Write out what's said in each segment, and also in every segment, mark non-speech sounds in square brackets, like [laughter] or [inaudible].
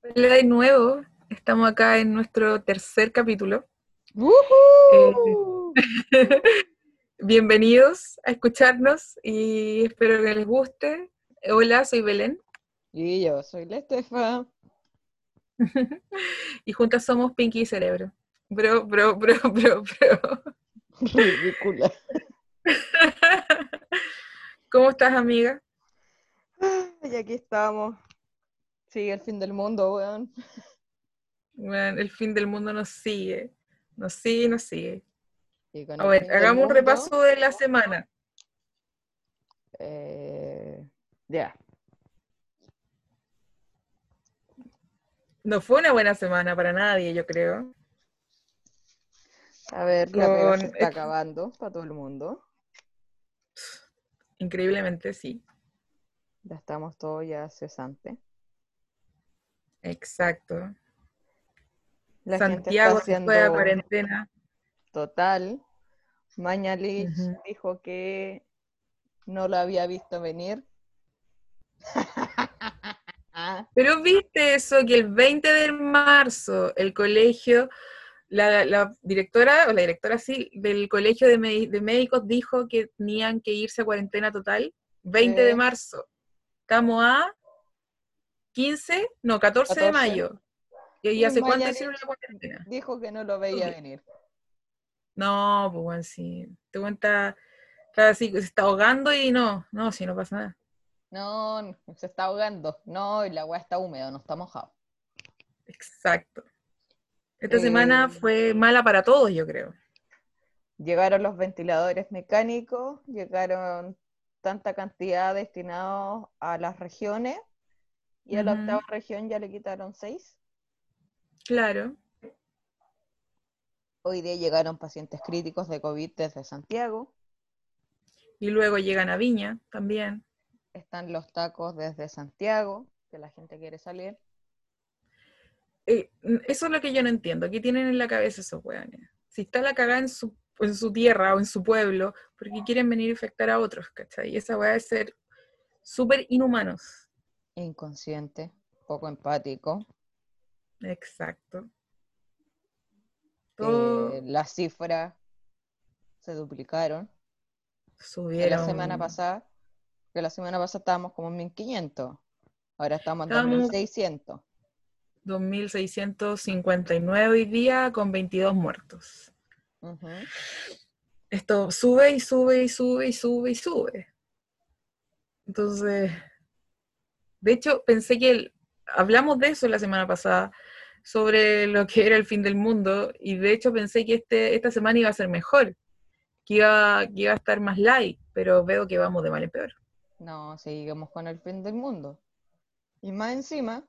Hola de nuevo, estamos acá en nuestro tercer capítulo. ¡Woohoo! [laughs] Bienvenidos a escucharnos y espero que les guste. Hola, soy Belén Y yo soy la Estefa. [laughs] y juntas somos Pinky y Cerebro. Bro, bro, bro, [laughs] bro, bro. Ridícula. ¿Cómo estás, amiga? Y aquí estamos. Sigue el fin del mundo, weón. Bueno, el fin del mundo nos sigue, nos sigue, nos sigue. A ver, hagamos un mundo, repaso de la semana. eh, Ya. No fue una buena semana para nadie, yo creo. A ver, la pega se está acabando para todo el mundo. Increíblemente, sí. Ya estamos todos ya cesantes. Exacto. La gente Santiago está se fue a cuarentena. total. Mañalich dijo que no lo había visto venir. [laughs] Pero viste eso, que el 20 de marzo el colegio, la, la directora, o la directora sí, del colegio de, médicos dijo que tenían que irse a cuarentena total. 20 de marzo. Estamos a 15, no, 14, de 14. mayo. ¿Y, Y hace cuánto hicieron la cuarentena? Dijo que no lo veía venir. No, pues bueno, sí. Te cuenta, está así, se está ahogando y no, no, si no pasa nada. No, no, se está ahogando. No, y la agua está húmeda, no está mojado. Exacto. Esta Eh, semana fue mala para todos, yo creo. Llegaron los ventiladores mecánicos, llegaron tanta cantidad destinados a las regiones y a la octava región ya le quitaron seis. Claro. Hoy día llegaron pacientes críticos de COVID desde Santiago. Y luego llegan a Viña también. Están los tacos desde Santiago, que la gente quiere salir. Eh, eso es lo que yo no entiendo. ¿Qué tienen en la cabeza esos weones? Si está la cagada en su, en su tierra o en su pueblo, porque quieren venir a infectar a otros, ¿cachai? Y esa weá es ser súper inhumanos. Inconsciente, poco empático. Exacto. Todo Eh, las cifras se duplicaron. Que subieron. la semana pasada, que la semana pasada estábamos como en 1500. Ahora estamos en Estábamos- 2600. 2.659 hoy día con 22 muertos. Esto sube y sube y sube y sube y sube. Entonces, de hecho, pensé que el- hablamos de eso la semana pasada, sobre lo que era el fin del mundo, y de hecho pensé que este, esta semana iba a ser mejor, que iba, que iba a estar más light, pero veo que vamos de mal en peor. No, seguimos con el fin del mundo. Y más encima,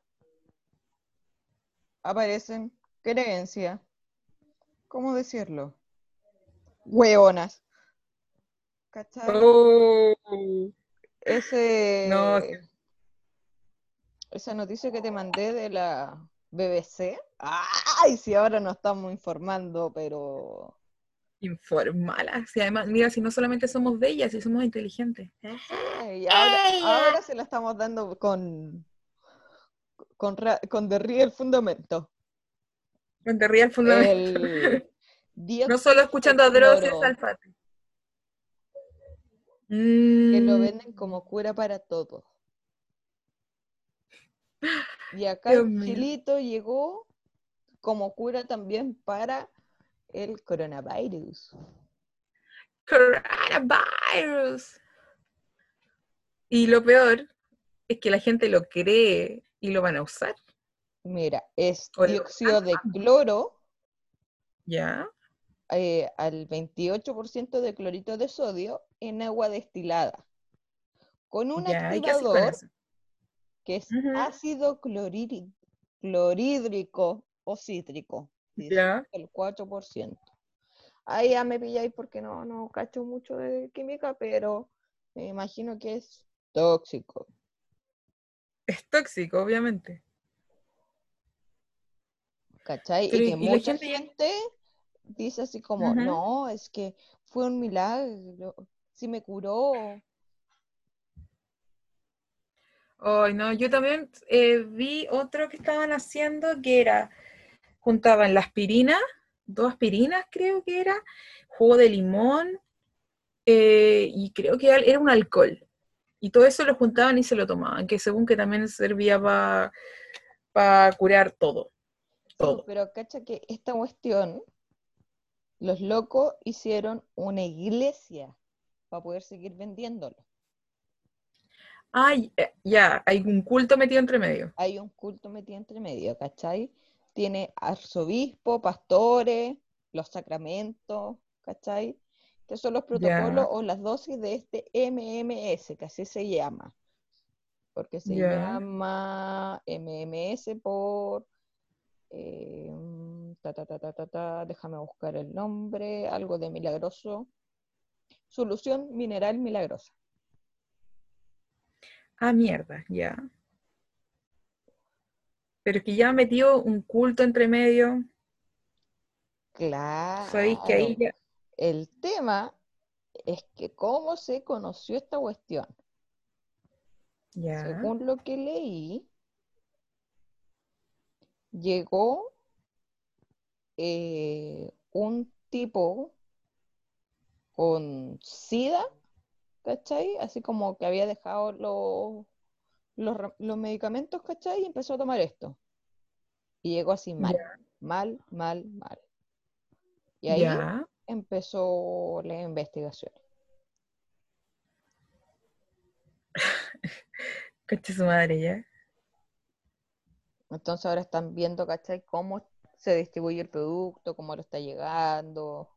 aparecen creencias, ¿cómo decirlo? Hueonas. ¿Cachai? Oh. Ese, No, sí. Esa noticia que te mandé de la BBC. ¡Ay! Si ahora nos estamos informando, pero Informala. Si además, mira, si no solamente somos bellas, si somos inteligentes. Ay, ahora, ahora se la estamos dando con con, con Real Fundamento. Te ríe el fundamento. El No solo escuchando a Dross cloro, Alfate. que lo Mm, venden como cura para todo. Y acá Dios el mío. chilito llegó como cura también para el coronavirus. Coronavirus. Y lo peor es que la gente lo cree y lo van a usar. Mira, es dióxido de cloro ¿Ya? eh, al 28% de clorito de sodio en agua destilada. Con un ¿Ya? ¿Y qué haces con activador? Que es ácido clorhídrico o cítrico, ¿Ya? el 4%. Ahí ya me pilláis porque no, no cacho mucho de química, pero me imagino que es tóxico. Es tóxico, obviamente. ¿Cachai? Pero, y ¿y- que y mucha gente dice así como, no, es que fue un milagro, si me curó. Ay, no, yo también eh, vi otro que estaban haciendo que era, juntaban la aspirina, dos aspirinas creo que era, jugo de limón eh, y creo que era un alcohol. Y todo eso lo juntaban y se lo tomaban, que según que también servía para curar todo. todo. pero cacha que esta cuestión, los locos hicieron una iglesia para poder seguir vendiéndolo. Ay, eh, ya, hay un culto metido entre medio. Hay un culto metido entre medio, ¿cachai? Tiene arzobispo, pastores, los sacramentos, ¿cachai? Estos son los protocolos o las dosis de este MMS, que así se llama. Porque se llama MMS por... Eh, déjame buscar el nombre, algo de milagroso. Solución mineral milagrosa. Ah, mierda, ya. Pero que ya metió un culto entre medio. Claro. Sabéis que ahí ya. El tema es que cómo se conoció esta cuestión. Ya. Según lo que leí, llegó eh, un tipo con SIDA ¿cachai? Así como que había dejado los, los, medicamentos, ¿cachai? Y empezó a tomar esto. Y llegó así mal, mal, mal, mal. Y ahí empezó la investigación. [laughs] Caché su madre ya. Entonces ahora están viendo, ¿cachai? Cómo se distribuye el producto, cómo lo está llegando.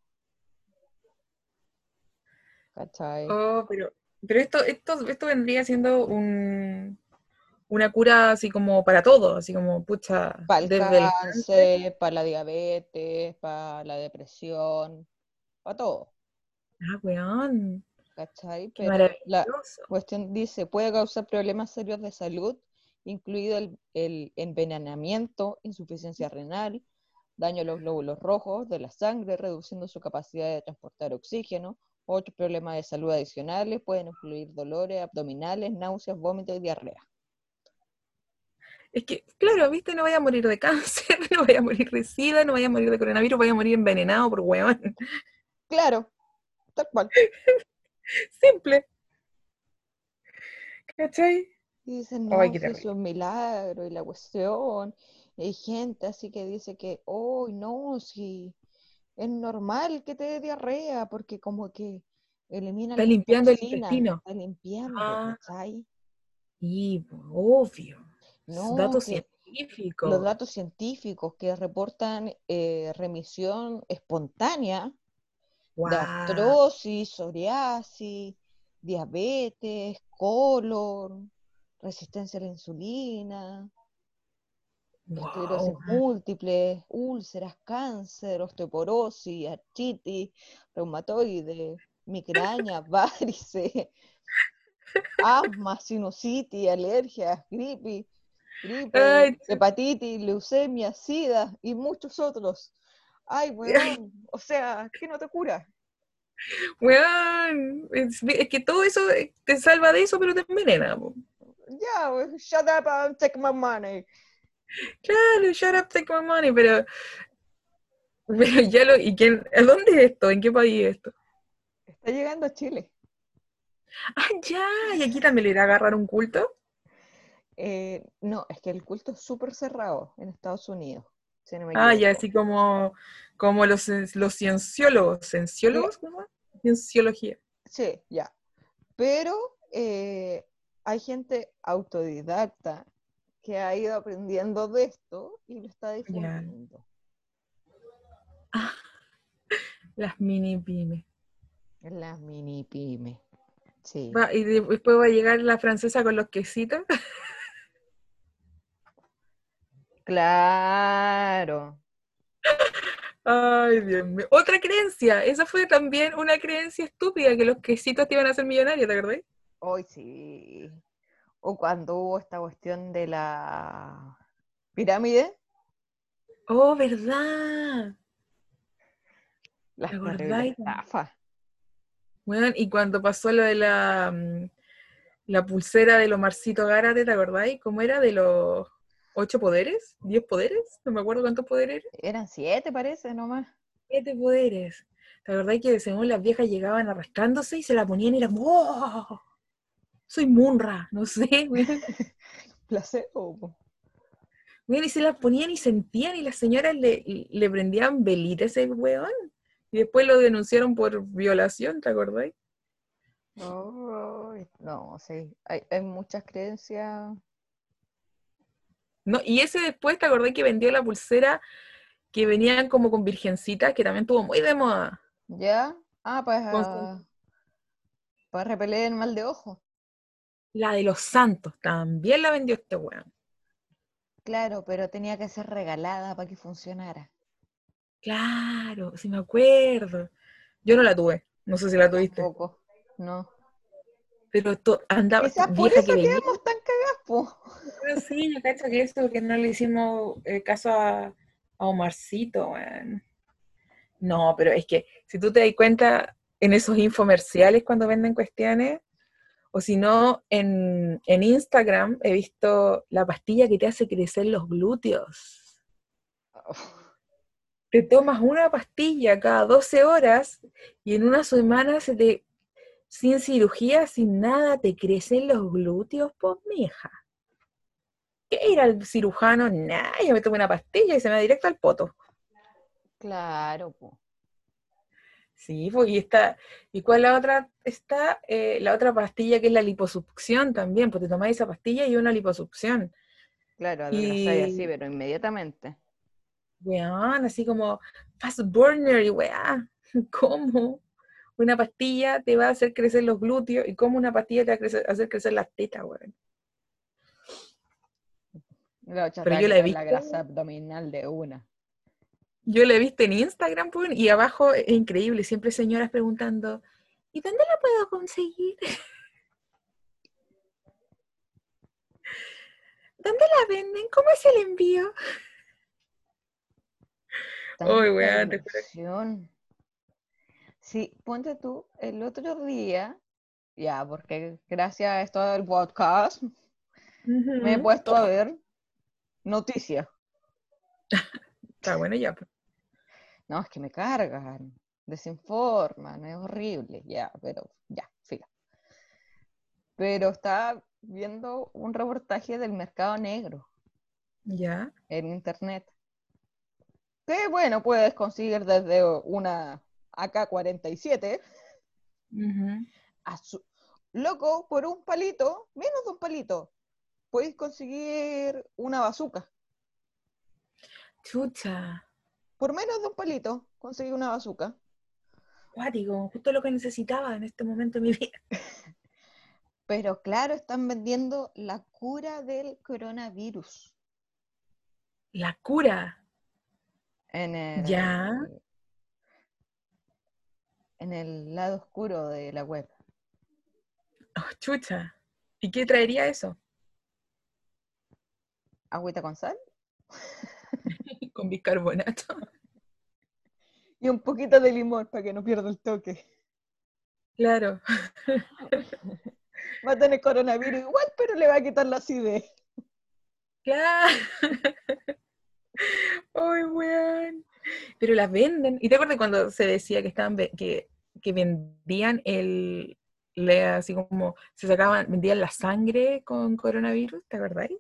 ¿Cachai? Oh, pero, pero esto, esto, esto vendría siendo un, una cura así como para todo, así como, pucha, para el cáncer, para la diabetes, para la depresión, para todo. Ah, weón. ¿Cachai? Pero la cuestión dice, puede causar problemas serios de salud, incluido el, el envenenamiento, insuficiencia renal, daño a los glóbulos rojos de la sangre, reduciendo su capacidad de transportar oxígeno, otros problemas de salud adicionales pueden incluir dolores abdominales, náuseas, vómitos y diarrea. Es que, claro, viste, no vaya a morir de cáncer, [laughs] no vaya a morir de sida, no vaya a morir de coronavirus, vaya a morir envenenado por huevón. Claro, tal cual. [laughs] Simple. ¿Cachai? Dicen, no, es un milagro y la cuestión. Hay gente así que dice que, oh, no, si es normal que te dé diarrea porque como que elimina está limpiando el intestino. está limpiando ah, y obvio. No, datos científicos. los datos científicos que reportan eh, remisión espontánea de artrosis psoriasis diabetes colon resistencia a la insulina esclerosis múltiples, úlceras, cáncer, osteoporosis, artritis, reumatoide, migraña, [laughs] varices, asma, sinusitis, alergias, gripe, gripe hepatitis, leucemia, sida y muchos otros. Ay, weón, o sea, ¿qué no te cura? Weón, es, que todo eso te salva de eso, pero te envenena. Ya, shut up and take my money. Claro, shut up, take my money, pero, pero ya lo, ¿y quién, ¿a dónde es esto? ¿En qué país es esto? Está llegando a Chile. Ah, ya, ¿y aquí también le irá a agarrar un culto? Eh, no, es que el culto es súper cerrado en Estados Unidos. ah, ya, así como, como los, los cienciólogos, ¿cienciólogos? ¿Cómo? Cienciología. Sí, ya. Pero eh, hay gente autodidacta que ha ido aprendiendo de esto y lo está difundiendo. Ah, [laughs] las mini pymes. Las mini pymes. Sí. y después va a llegar la francesa con los quesitos. [laughs] Claro. Ay, Dios mío. Otra creencia. Esa fue también una creencia estúpida, que los quesitos te iban a hacer millonarios, ¿te acordás? Hoy sí. O cuando hubo esta cuestión de la pirámide. Oh, ¿verdad? La estafa. Bueno, y cuando pasó lo de la mm, la pulsera de Omarcito Gárate, ¿te acordáis? ¿Cómo era? De los ocho poderes, diez poderes, no me acuerdo cuántos poderes eran. Eran siete, parece, nomás. Siete poderes. ¿Te acordáis que según las viejas llegaban arrastrándose y se la ponían y eran, ¡wow! Soy Munra, no sé, [laughs] Placebo. y se las ponían y sentían y las señoras le, le prendían velita a ese weón. Y después lo denunciaron por violación, ¿te acordáis? No, no, sí. Hay, hay muchas creencias. No, y ese después, ¿te acordás que vendió la pulsera que venían como con virgencitas, que también tuvo muy de moda? ¿Ya? Ah, pues Con- ah, para repeler el mal de ojo. La de los santos, también la vendió este weón. Claro, pero tenía que ser regalada para que funcionara. Claro, sí me acuerdo. Yo no la tuve, no sé si la tuviste, Tampoco. No. pero to- andaba Quizás por eso que quedamos tan cagadas, po. Pero sí, yo cacho que eso, que no le hicimos eh, caso a, a Omarcito, weón. No, pero es que si tú te das cuenta en esos infomerciales cuando venden cuestiones, o si no, en, en Instagram he visto la pastilla que te hace crecer los glúteos. Te tomas una pastilla cada 12 horas y en una semana se te, sin cirugía, sin nada, te crecen los glúteos, pues mija. ¿Qué ir al cirujano? Nah, yo me tomo una pastilla y se me va directo al poto. Claro, po. Sí, pues, y está, ¿y cuál la otra está? Eh, la otra pastilla que es la liposucción también, pues te tomáis esa pastilla y una liposucción. Claro, adelgazáis así, Y- pero inmediatamente. Weón, así como fast burner y weá. [laughs] ¿Cómo? Una pastilla te va a hacer crecer los glúteos y cómo una pastilla te va a crecer- hacer crecer las tetas, weón. Pero yo la he quitar la visto. grasa abdominal de una. Yo la he visto en Instagram, y abajo es increíble, siempre señoras preguntando, ¿y dónde la puedo conseguir? [laughs] ¿Dónde la venden? ¿Cómo es el envío? Tanta weón, te. Sí, ponte tú, el otro día, ya, porque gracias a esto del podcast, me he puesto a ver noticias. [laughs] Está bueno ya, pues. No, es que me cargan, desinforman, es horrible, ya, pero ya, fila. Pero estaba viendo un reportaje del mercado negro Ya. en internet. Que bueno, puedes conseguir desde una AK-47 Ujú. a su- Loco, por un palito, menos de un palito, podéis conseguir una bazooka. Chucha. Por menos de un palito, conseguí una bazooka. Cuático, justo lo que necesitaba en este momento de mi vida. [laughs] Pero claro, están vendiendo la cura del coronavirus La cura. en el, Ya. en el lado oscuro de la web. Oh, chucha. ¿Y qué traería eso? Agüita con sal Con bicarbonato. [laughs] y un poquito de limón para que no pierda el toque. Claro. Va a tener coronavirus igual, pero le va a quitar la acidez. Claro. Ay, weón. Pero las venden. ¿Y te acuerdas cuando se decía que estaban que, que vendían el le así como se sacaban, vendían la sangre con coronavirus, ¿te acordáis?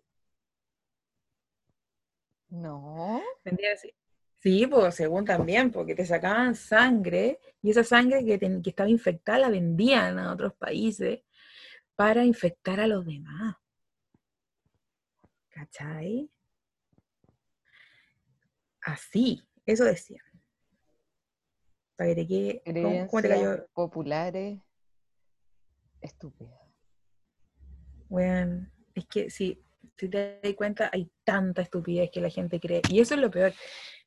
No. Sí, pues según también, porque te sacaban sangre y esa sangre que, estaba infectada la vendían a otros países para infectar a los demás. ¿Cachai? Así, eso decían. Para que te quede- ¿cómo- cómo te cayó? populares estúpidas. Weón, es que si, si te das cuenta, hay tanta estupidez que la gente cree. Y eso es lo peor,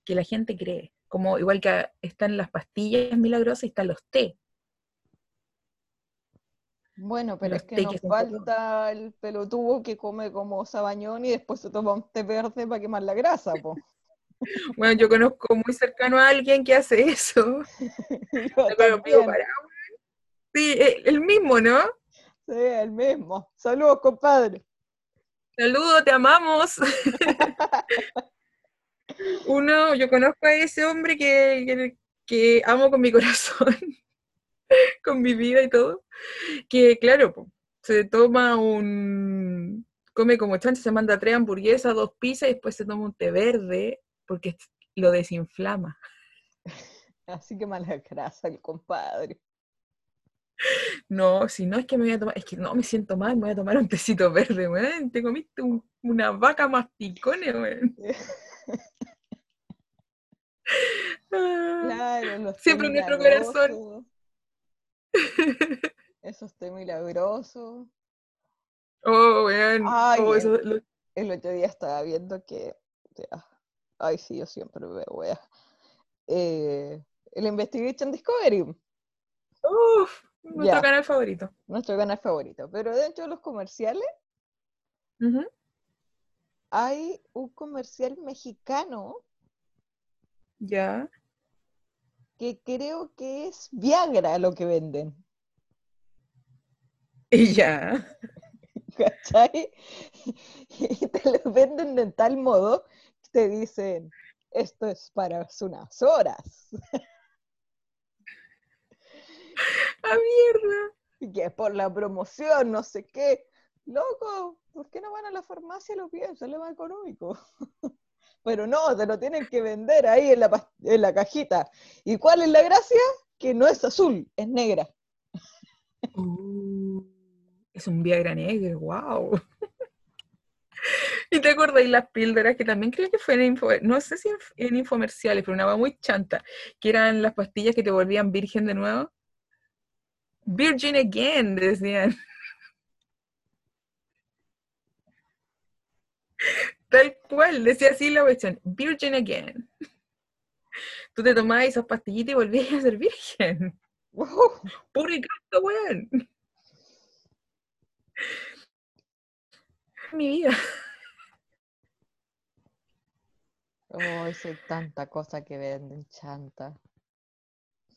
que la gente cree. Como igual que están las pastillas milagrosas y están los té. Bueno, pero Los es que nos que falta el pelotudo que come como sabañón y después se toma un té verde para quemar la grasa, po. [laughs] Bueno, yo conozco muy cercano a alguien que hace eso. [laughs] Yo. Sí, el mismo, ¿no? Sí, el mismo. Saludos, compadre. Saludos, te amamos. [laughs] Uno, yo conozco a ese hombre que, que, amo con mi corazón, [laughs] con mi vida y todo, que claro, se toma un, come como chancho, se manda tres hamburguesas, dos pizzas y después se toma un té verde porque lo desinflama. [laughs] Así que mala grasa el compadre. No, si no es que me voy a tomar, es que no me siento mal, me voy a tomar un tecito verde, weón. Te comiste una vaca masticone, weón. [laughs] Claro, Siempre nuestro corazón. Eso está milagroso. Oh, weón. Oh, el, otro día estaba viendo que. ay, sí, yo siempre veo, weón. Eh, el Investigation Discovery. Uf, nuestro canal favorito. Nuestro canal favorito. Pero dentro de los comerciales hay un comercial mexicano. Ya. Que creo que es Viagra lo que venden. Y ya. [laughs] ¿Cachai? Y te lo venden de tal modo que te dicen, esto es para unas horas. ¡A mierda! Y que es por la promoción, no sé qué. Loco, ¿por qué no van a la farmacia y lo piden? Sale más económico. [laughs] Pero no, te lo tienen que vender ahí en la, en la cajita. ¿Y cuál es la gracia? Que no es azul, es negra. Uh, es un Viagra negro, wow. [laughs] ¿Y te acordáis las píldoras que también creo que fue en no sé si en, infomerciales, pero una muy chanta, que eran las pastillas que te volvían virgen de nuevo? Virgin again, decían. Tal cual, decía así la cuestión, Virgin again. Tú te tomabas esas pastillitas y volvías a ser virgen. Wow. Puro y weón. Mi vida. Oh, hay tanta cosa que venden, chanta.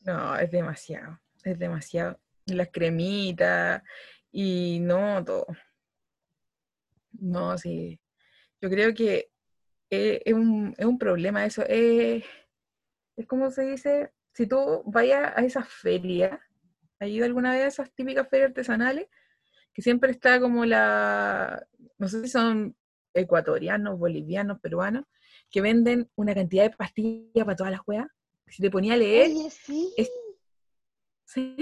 No, es demasiado, es demasiado las cremitas y no todo. No, sí. Yo creo que es, un, es un, problema eso. Es, es como se dice, si tú vayas a esas ferias, ¿has ido alguna vez a esas típicas ferias artesanales? Que siempre está como la, no sé si son ecuatorianos, bolivianos, peruanos, que venden una cantidad de pastillas para todas las weas. Si te ponía a leer, sí. sí,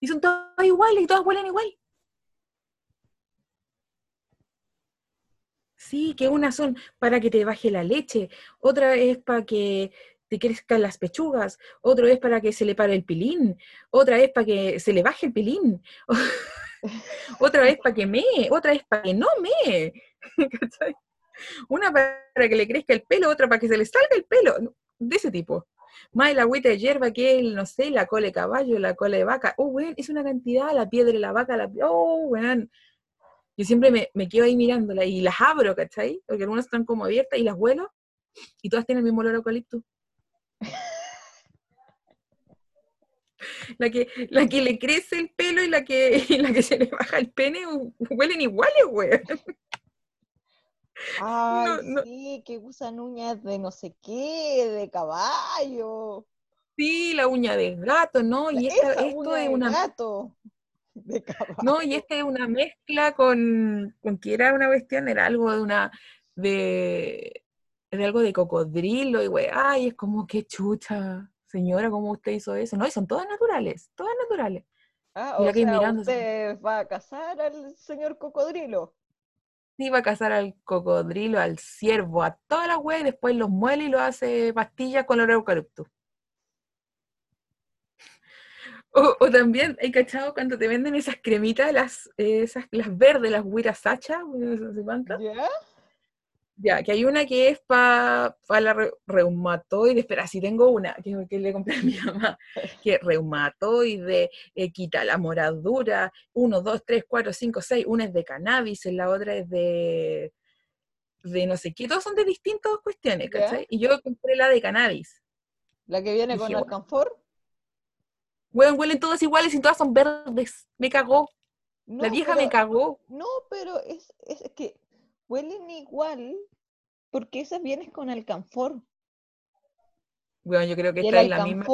y son todas iguales y todas huelen igual. Sí, que unas son para que te baje la leche, otra es para que te crezcan las pechugas, otro es para que se le pare el pilín, otra es para que se le baje el pilín, [laughs] otra es para que me, otra es para que no me. [laughs] Una para que le crezca el pelo, otra para que se le salga el pelo, de ese tipo más el agüita de hierba que el, no sé, la cola de caballo, la cola de vaca. Oh, weón, es una cantidad, la piedra de la vaca, la... Oh, weón. Yo siempre me, quedo ahí mirándola y las abro, ¿cachai? Porque algunas están como abiertas y las huelo y todas tienen el mismo olor eucalipto. La que, la que le crece el pelo y la que, [laughs] y la que se le baja el pene huelen iguales, weón. Ay, sí, que usan uñas de no sé qué, de caballo. Sí, la uña de gato, ¿no? Y esto es una. Gato. De caballo. No, y esta es una mezcla con, con que era una cuestión, era algo de una. de. de algo de cocodrilo, y güey, ay, es como que chucha, señora, ¿cómo usted hizo eso? No, y son todas naturales, todas naturales. Ah, o sea, usted va a casar al señor cocodrilo iba a cazar al cocodrilo, al ciervo, a toda la wea y después los muele y lo hace pastillas con el eucalipto. [laughs] O, también, ¿hay cachado cuando te venden esas cremitas, las, esas, las verdes, las huiras sacha? Ya, que hay una que es para la reumatoide, espera, si tengo una, que, le compré a mi mamá, [laughs] que reumatoide, eh, quita la moradura, uno, dos, tres, cuatro, cinco, seis, una es de cannabis, la otra es de, de no sé qué, todos son de distintas cuestiones, ¿cachai? Y yo compré la de cannabis. ¿La que viene con alcanfor? Bueno, huelen todas iguales y todas son verdes, me cagó. la vieja me cagó. No, pero es, es que huelen igual porque esas vienes con alcanfor. Bueno, yo creo que esta es la misma.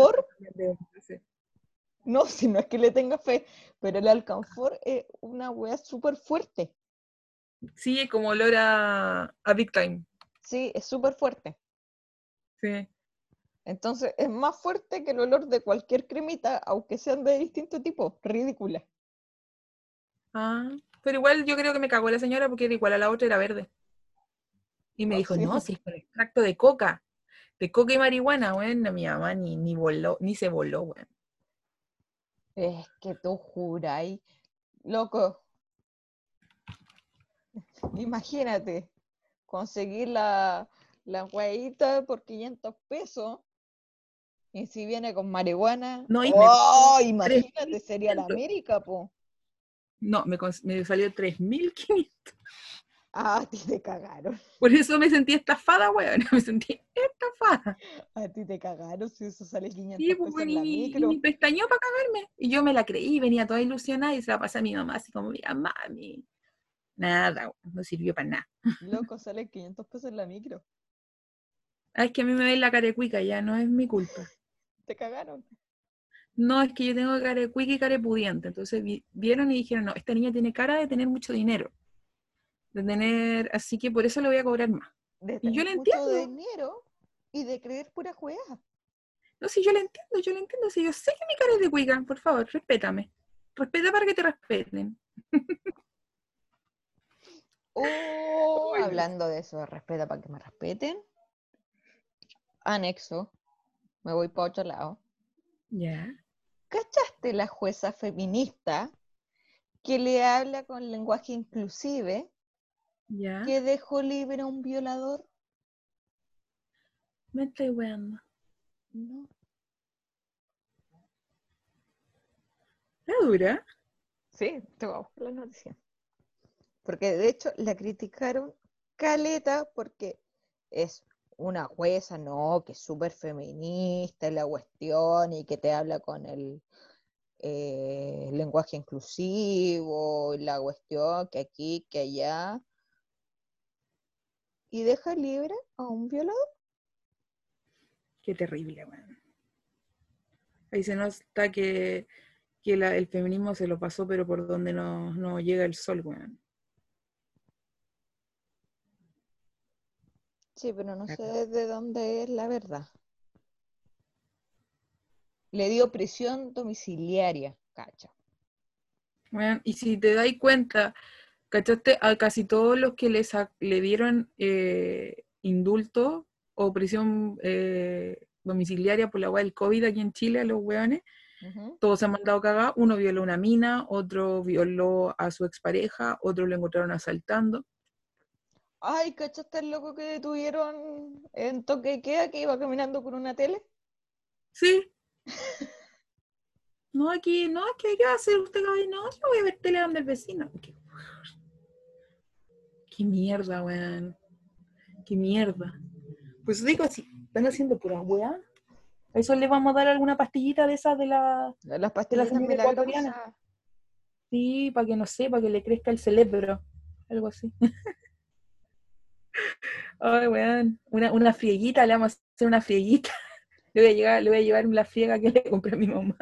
No, si no es que le tenga fe, pero el alcanfor es una wea súper fuerte. Sí, es como olor a, a Big Time. Sí, es súper fuerte. Sí. Entonces es más fuerte que el olor de cualquier cremita, aunque sean de distinto tipo. Ridícula. Ah, pero igual yo creo que me cagó la señora porque era igual a la otra era verde. Y me dijo, no, si es por extracto de coca, de coca y marihuana, bueno, mi mamá ni, ni voló, ni se voló, weón. Es que tú juráis, loco. [laughs] Imagínate, conseguir la, la hueita por 500 pesos y si viene con marihuana, no, ¡oh! imagínate, sería la América, po. No, me, me salió 3.500. Ah, a ti te cagaron. Por eso me sentí estafada, weón. [laughs] Me sentí estafada. A ti te cagaron si eso sale 500 sí, pues, pesos en la micro. Y pestañó para cagarme. Y yo me la creí, venía toda ilusionada y se la pasé a mi mamá así como, mira, mami. Nada, no sirvió para nada. [laughs] Loco, sale 500 pesos en la micro. Ah, es que a mí me ven la carecuica, ya no es mi culpa. ¿Te cagaron? No, es que yo tengo carecuica y carepudiente. Entonces vieron y dijeron, no, esta niña tiene cara de tener mucho dinero de tener, así que por eso le voy a cobrar más. De y yo le entiendo. de dinero y de creer pura juega. No, si yo le entiendo, yo le entiendo. Si yo sé que mi cara es de cuica, por favor, respétame. Respeta para que te respeten. [laughs] Oh, hablando de eso, respeta para que me respeten. Anexo. Me voy para otro lado. Ya. ¿Cachaste la jueza feminista que le habla con lenguaje inclusive que dejó libre a un violador. Me estoy weando. No. ¿La dura? Sí, te voy a buscar la noticia. Porque de hecho la criticaron caleta porque es una jueza, no, que es súper feminista la cuestión y que te habla con el eh, lenguaje inclusivo, la cuestión que aquí, que allá y deja libre a un violador. Qué terrible, weón. Ahí se nota que, que el feminismo se lo pasó, pero por donde no, llega el sol, weón. Sí, pero no sé de dónde es la verdad. Le dio prisión domiciliaria, cacha. Bueno, y si te dais cuenta, ¿Cachaste? A casi todos los que les le dieron eh, indulto o prisión eh, domiciliaria por la agua del COVID aquí en Chile a los weones, todos se han mandado cagar. Uno violó una mina, otro violó a su expareja, otro lo encontraron asaltando. Ay, ¿cachaste el loco que detuvieron en toque queda que iba caminando con una tele? Sí. no, aquí, no, es que ¿qué va a hacer usted? No, yo voy a ver tele donde el vecino. Qué mierda, weón. Qué mierda. Pues digo, si están haciendo pura weá, a eso le vamos a dar alguna pastillita de esas de la. De las pastillas de ecuatoriana. Sí, para que no sé, para que le crezca el cerebro. Algo así. [laughs] Ay, weón. Una, una frieguita, le vamos a hacer una frieguita. [laughs] Le voy a, llegar, le voy a llevar la friega que le compré a mi mamá.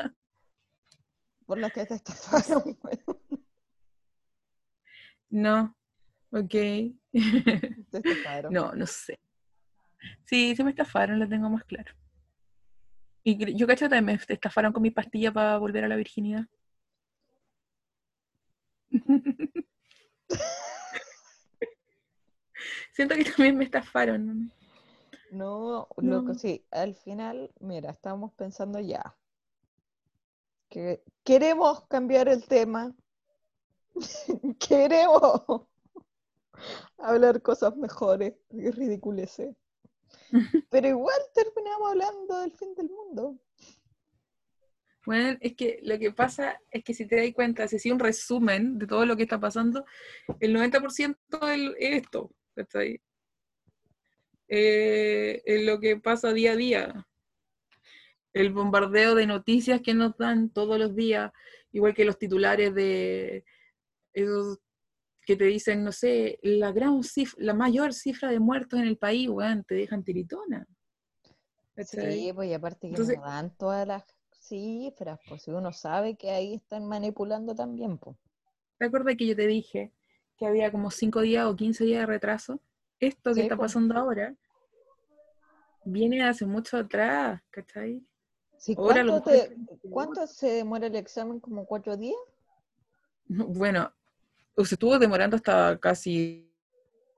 Por las que te estafaron, [laughs] weón. No, Ok. [laughs] no, no sé. Sí, se me estafaron, lo tengo más claro. Y yo cacho también me estafaron con mi pastilla para volver a la virginidad. Siento que [laughs] también me estafaron. No, loco, sí. Al final, mira, estamos pensando ya. Que queremos cambiar el tema. [laughs] queremos [laughs] hablar cosas mejores y ridiculeces. Pero igual terminamos hablando del fin del mundo. Bueno, es que lo que pasa es que si te das cuenta, si un resumen de todo lo que está pasando, el 90% es esto, ¿está ahí? Eh, es lo que pasa día a día. El bombardeo de noticias que nos dan todos los días, igual que los titulares de, esos que te dicen, no sé, la gran cifra, la mayor cifra de muertos en el país, weón, te dejan tiritona. Sí, pues y aparte que no dan todas las cifras, pues si uno sabe que ahí están manipulando también, pues. ¿Te acuerdas que yo te dije que había como 5 días o 15 días de retraso? Esto que está pues. pasando ahora viene hace mucho atrás, ¿cachai? ¿cuánto, se demora el examen? ¿Como cuatro días? Bueno, se estuvo demorando hasta casi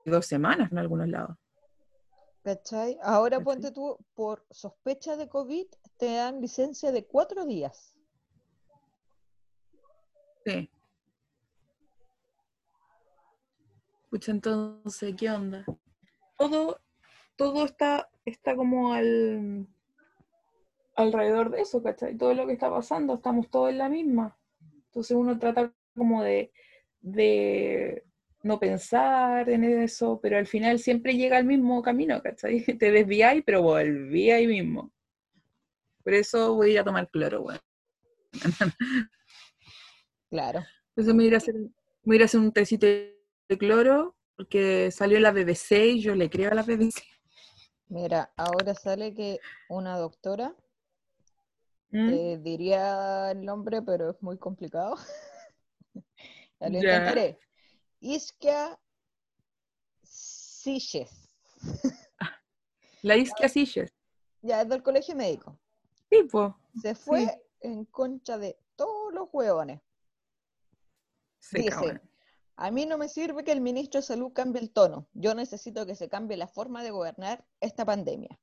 dos semanas en algunos lados. ¿Cachai? Ahora ponte tú, por sospecha de COVID, te dan licencia de cuatro días. Sí. Escucha, entonces, ¿qué onda? Todo, todo está, está como al, alrededor de eso, ¿cachai? Todo lo que está pasando, estamos todos en la misma. Entonces uno trata como de, de no pensar en eso, pero al final siempre llega al mismo camino, ¿cachai? [laughs] Te desvías, pero volví ahí mismo. Por eso voy a ir a tomar cloro, bueno. [laughs] Claro. Entonces me voy a ir a hacer, voy a ir a hacer un tecito de cloro, porque salió la BBC y yo le creo a la BBC. Mira, ahora sale que una doctora ¿Mm? Eh, diría el nombre, pero es muy complicado. [laughs] ya lo intentaré. Isquia Silles. La Isquia Silles. Ya, es del colegio médico. Tipo. Se fue en concha de todos los hueones. Dice, a mí no me sirve que el ministro de Salud cambie el tono. Yo necesito que se cambie la forma de gobernar esta pandemia.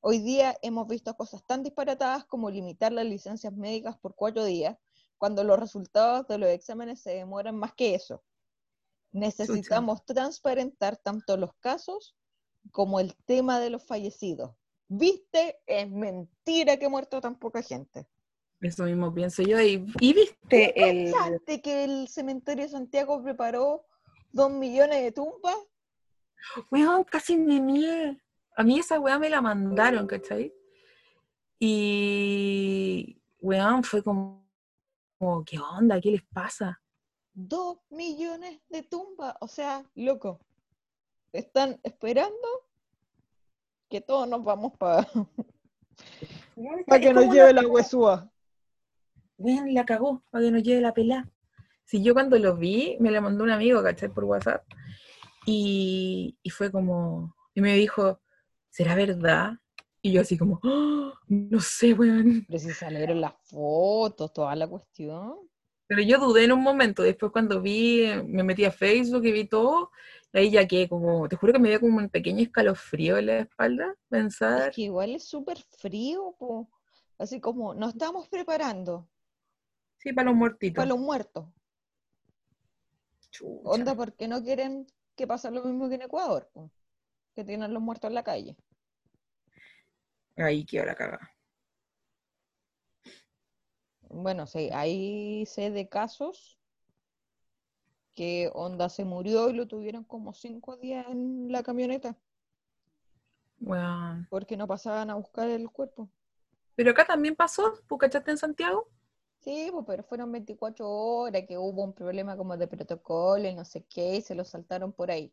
Hoy día hemos visto cosas tan disparatadas como limitar las licencias médicas por cuatro días, cuando los resultados de los exámenes se demoran más que eso. Necesitamos transparentar tanto los casos como el tema de los fallecidos. ¿Viste? Es mentira que ha muerto tan poca gente. Eso mismo pienso yo. ¿Y, viste el... ¿Pensaste que el cementerio de Santiago preparó dos millones de tumbas? Weón, casi ni miel. A mí esa weá me la mandaron, ¿cachai? Y, weón, fue como, ¿qué onda? ¿Qué les pasa? Dos millones de tumbas, o sea, loco. Están esperando que todos nos vamos para [laughs] para que nos lleve la huesúa. Weón, la cagó, para que nos lleve la pelá. Si yo cuando lo vi, me la mandó un amigo, ¿cachai? Por WhatsApp. Y, y fue como, y me dijo, ¿será verdad? Y yo así como, ¡Oh! no sé, weón. Pero si salieron las fotos, toda la cuestión. Pero yo dudé en un momento, después cuando vi, me metí a Facebook y vi todo, y ahí ya que como, te juro que me dio como un pequeño escalofrío en la espalda, pensar. Es que igual es súper frío, po. así como, nos estamos preparando. Sí, para los muertitos. Para los muertos. Onda, porque no quieren que pase lo mismo que en Ecuador, po? que tienen los muertos en la calle. Ahí quedó la cagada. Bueno, sí, ahí sé de casos que Onda se murió y lo tuvieron como cinco días en la camioneta. Bueno. Porque no pasaban a buscar el cuerpo. Pero acá también pasó, ¿cachaste en Santiago? Sí, pues, pero fueron 24 horas que hubo un problema como de protocolo y no sé qué, y se lo saltaron por ahí.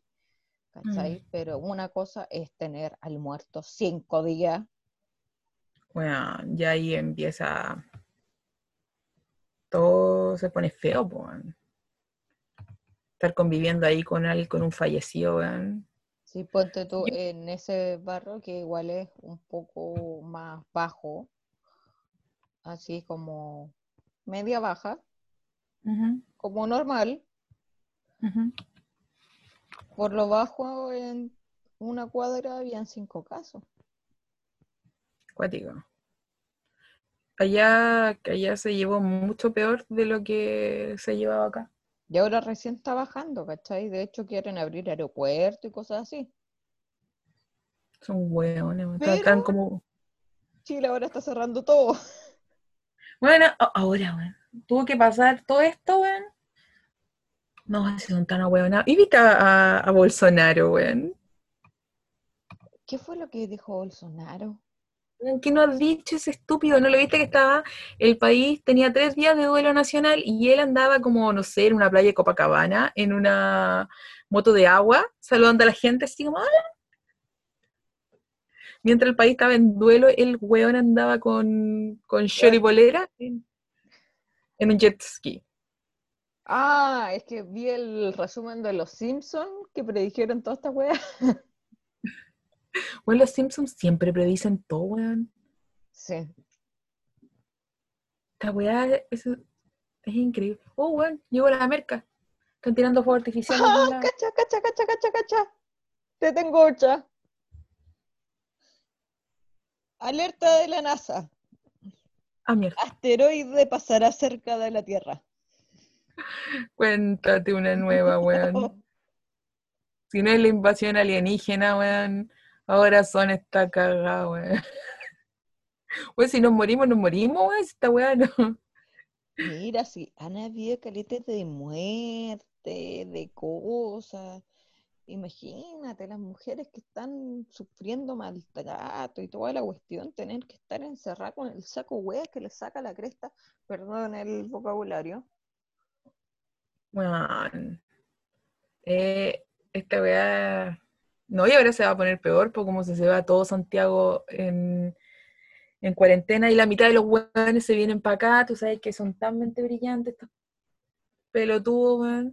¿Cachai? Mm. Pero una cosa es tener al muerto cinco días bueno, ya ahí empieza, todo se pone feo, pues. Estar conviviendo ahí con alguien, con un fallecido, weón. Sí, ponte tú en ese barro que igual es un poco más bajo, así como media baja, como normal. Por lo bajo, en una cuadra habían cinco casos. Cuático. Allá, allá se llevó mucho peor de lo que se llevaba acá. Y ahora recién está bajando, ¿cachai? De hecho quieren abrir aeropuerto y cosas así. Son hueones, están como... Chile ahora está cerrando todo. Bueno, ahora, weón. Tuvo que pasar todo esto, weón. No, son tan hueonados. Y viste a, a Bolsonaro, weón. ¿Qué fue lo que dijo Bolsonaro? ¿Qué no has dicho ese estúpido? ¿No lo viste que estaba? El país tenía tres días de duelo nacional y él andaba como, no sé, en una playa de Copacabana, en una moto de agua, saludando a la gente así como, Mientras el país estaba en duelo, el weón andaba con, con short y bolera en, en un jet ski. Ah, es que vi el resumen de los Simpsons que predijeron toda esta weá. Bueno, los Simpsons siempre predicen todo, weón. Sí. Esta weá es, es increíble. Oh, weón, llegó la merca. Están tirando fuego artificial. ¡Ah, cacha, cacha, cacha, cacha, cacha! Te tengo ocha. Alerta de la NASA. Ah, mierda. Asteroide pasará cerca de la Tierra. Cuéntate una nueva, [laughs] weón. Si no es la invasión alienígena, weón, ahora son esta cagada, weón. [laughs] Weón, si nos morimos, nos morimos, weón, esta weá no. Mira, si han habido caletes de muerte, de cosas. Imagínate las mujeres que están sufriendo maltrato y toda la cuestión, tener que estar encerradas con el saco weá que le saca la cresta, perdón el vocabulario. Weón. Eh, esta weá. No, y ahora se va a poner peor, por como se, se va todo Santiago en, en cuarentena y la mitad de los weones se vienen para acá, tú sabes que son tan mente brillantes estos pelotudos.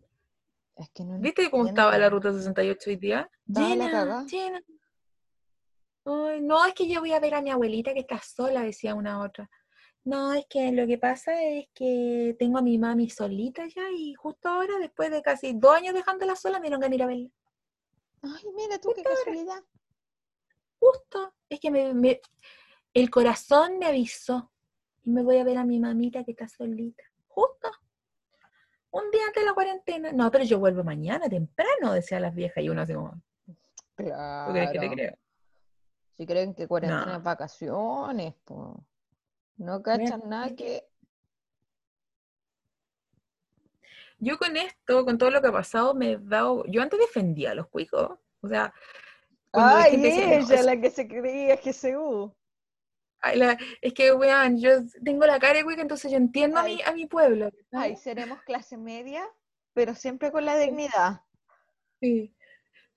Es que no ¿Viste cómo estaba la ruta 68 hoy día? Cagá. llena. Ay, no, es que yo voy a ver a mi abuelita que está sola, decía una otra. No, es que lo que pasa es que tengo a mi mami solita ya y justo ahora, después de casi dos años dejándola sola, me dieron ganas de ir a verla. Ay, mira tú, qué casualidad. Justo, es que me, me- el corazón me avisó y me voy a ver a mi mamita que está solita. Justo. Un día antes de la cuarentena. No, pero yo vuelvo mañana temprano, decían las viejas. Y uno así como, ¿tú crees que te Claro. creo? Si creen que cuarentena No. es vacaciones, pues. No cachan nada que. Yo con esto, con todo lo que ha pasado, me he dado. Yo antes defendía a los cuicos. O sea, Ay, gente decía, "No, ella, es- la que se creía GCU. Ay, la- es que, weón, yo tengo la cara cuica, entonces yo entiendo a Ay. mi, a mi pueblo. Ay, seremos clase media, pero siempre con la dignidad. Sí.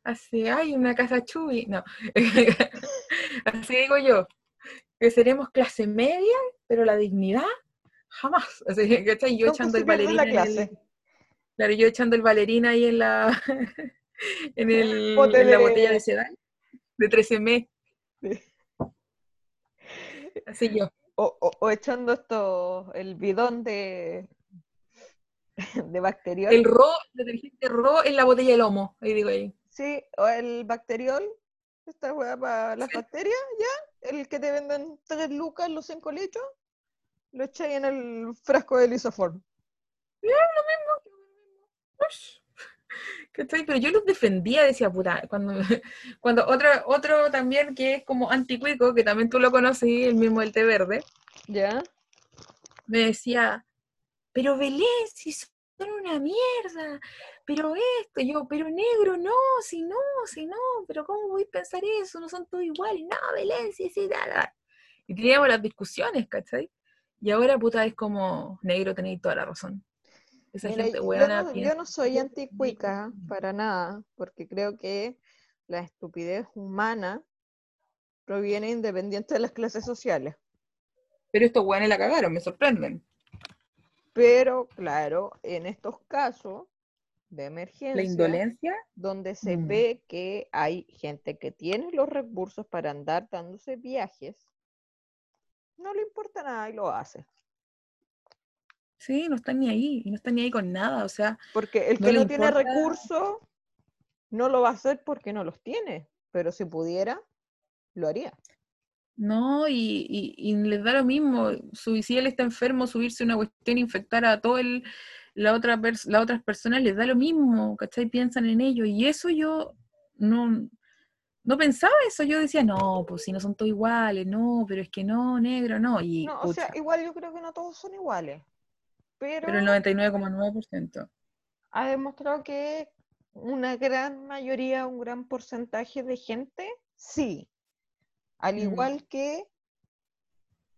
Así, hay una casa chubi. No. [laughs] Así digo yo. Que seremos clase media, pero la dignidad, jamás. Así, ¿cachai? Yo echando el la bailarín. el- claro, yo echando el bailarín ahí en la. [laughs] en, [laughs] el, en la botella de sedal. De 13 mes. Sí. Así yo. O, o- o echando esto, el bidón de, de bacteriol. El ro, detergente ro en la botella de lomo. Ahí digo ahí. Sí, o el bacteriol, esta weá para las bacterias, ya, el que te venden 3 lucas, los 5 litros, lo echáis en el frasco de lisoform. Ush. ¿Cachai? Pero yo los defendía, decía, puta, cuando, [laughs] cuando otro, otro también que es como anticuico, que también tú lo conocí, el mismo del té verde, ¿Ya? me decía, pero Belén, si son una mierda, pero esto, yo, pero negro, no, si no, si no, pero ¿cómo voy a pensar eso? No son todos iguales, no, Belén, sí, sí, da, da. Y teníamos las discusiones, ¿cachai? Y ahora, puta, es como, negro, tenéis toda la razón. Esa Mira, gente yo, no, yo no soy anticuica [laughs] para nada, porque creo que la estupidez humana proviene independiente de las clases sociales. Pero estos weones la cagaron, me sorprenden. Pero, claro, en estos casos de La emergencia, indolencia, donde se Mm. ve que hay gente que tiene los recursos para andar dándose viajes, no le importa nada y lo hace. Sí, no están ni ahí, y no están ni ahí con nada, o sea, Porque el que no tiene importa. recursos no lo va a hacer porque no los tiene, pero si pudiera, lo haría. no, y, y- y les da lo mismo, su, si él está enfermo, subirse una cuestión, infectar a todo el, la otra las otras personas, les da lo mismo, ¿cachai? Piensan en ello, y eso yo no, no pensaba eso, yo decía, no, pues si no son todos iguales, no, pero es que no, negro, no, y No, o sea, igual yo creo que no todos son iguales, pero, pero el 99,9%. ha demostrado que una gran mayoría, un gran porcentaje de gente, sí. Al Mm. igual que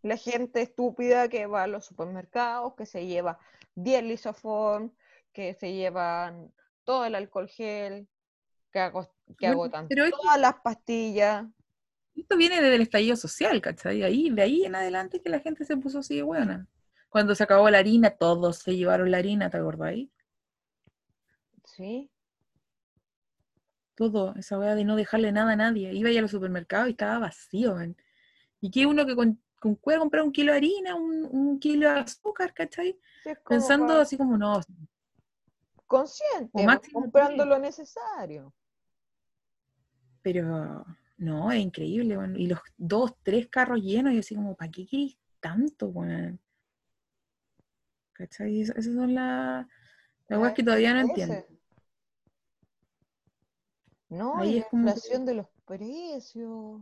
la gente estúpida que va a los supermercados, que se lleva 10 lisoform, que se llevan todo el alcohol gel, que, agotan todas las pastillas. Esto viene desde el estallido social, ¿cachai? Ahí, de ahí en adelante que la gente se puso así de buena. Cuando se acabó la harina, todos se llevaron la harina, ¿te ahí? Sí. Todo, esa weá de no dejarle nada a nadie. Iba ya a los supermercados y estaba vacío, Y que uno que con, con puede comprar un kilo de harina, un, kilo de azúcar, ¿cachai? Pensando así como, no. Consciente, comprando lo necesario. Pero no, es increíble, Y los dos, tres carros llenos, y así como, ¿para qué querés tanto, weón? ¿Cachai? Esas son las la que todavía no entiendo. No, Ahí la inflación de los precios.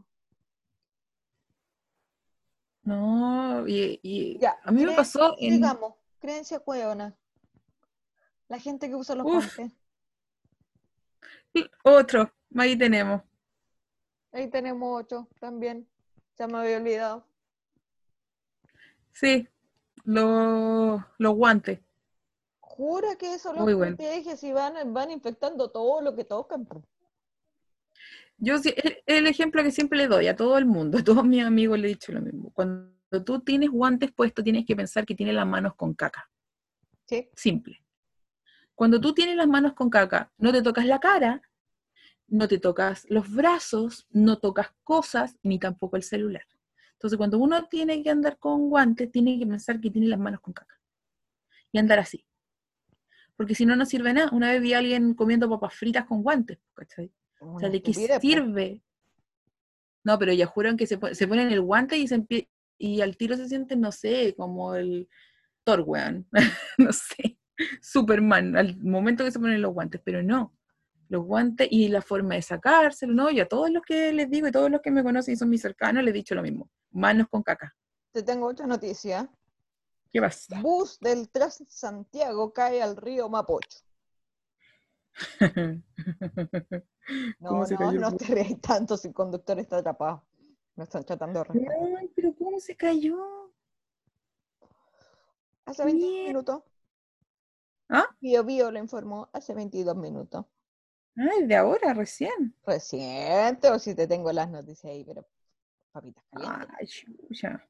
No, y, a mí me pasó en... Digamos, creencia cueona. La gente que usa los guantes. Otro, ahí tenemos. Ahí tenemos otro también. Ya me había olvidado. Sí, los, los guantes. Jura que eso los protege si van, van infectando todo lo que tocan. Yo el ejemplo que siempre le doy a todo el mundo, [laughs] a todos mis amigos le he dicho lo mismo. Cuando tú tienes guantes puestos, tienes que pensar que tienes las manos con caca. Sí. Simple. Cuando tú tienes las manos con caca, no te tocas la cara, no te tocas los brazos, no tocas cosas, ni tampoco el celular. Entonces, cuando uno tiene que andar con guantes, tiene que pensar que tiene las manos con caca. Y andar así. Porque si no, no sirve nada. Una vez vi a alguien comiendo papas fritas con guantes, ¿cachai? o sea, ¿de qué sirve? No, pero ya juran que se, se ponen el guante y, se y al tiro se sienten, no sé, como el Thor, weón. [laughs] no sé. Superman, al momento que se ponen los guantes, pero no. Los guantes y la forma de sacárselo, no, yo a todos los que les digo y todos los que me conocen y son mis cercanos les he dicho lo mismo. Manos con caca. Te tengo otra noticia. ¿Qué pasa? Bus del Santiago cae al río Mapocho. [laughs] no, no, no te reís tanto si el conductor está atrapado. Me están tratando de rescatar. Ay, pero ¿cómo se cayó? Hace 22 minutos. ¿Ah? Bio Bio lo informó hace 22 minutos. Ay, de ahora, recién. Reciente, o si te tengo las noticias ahí, pero papitas calientes. Ay, ya.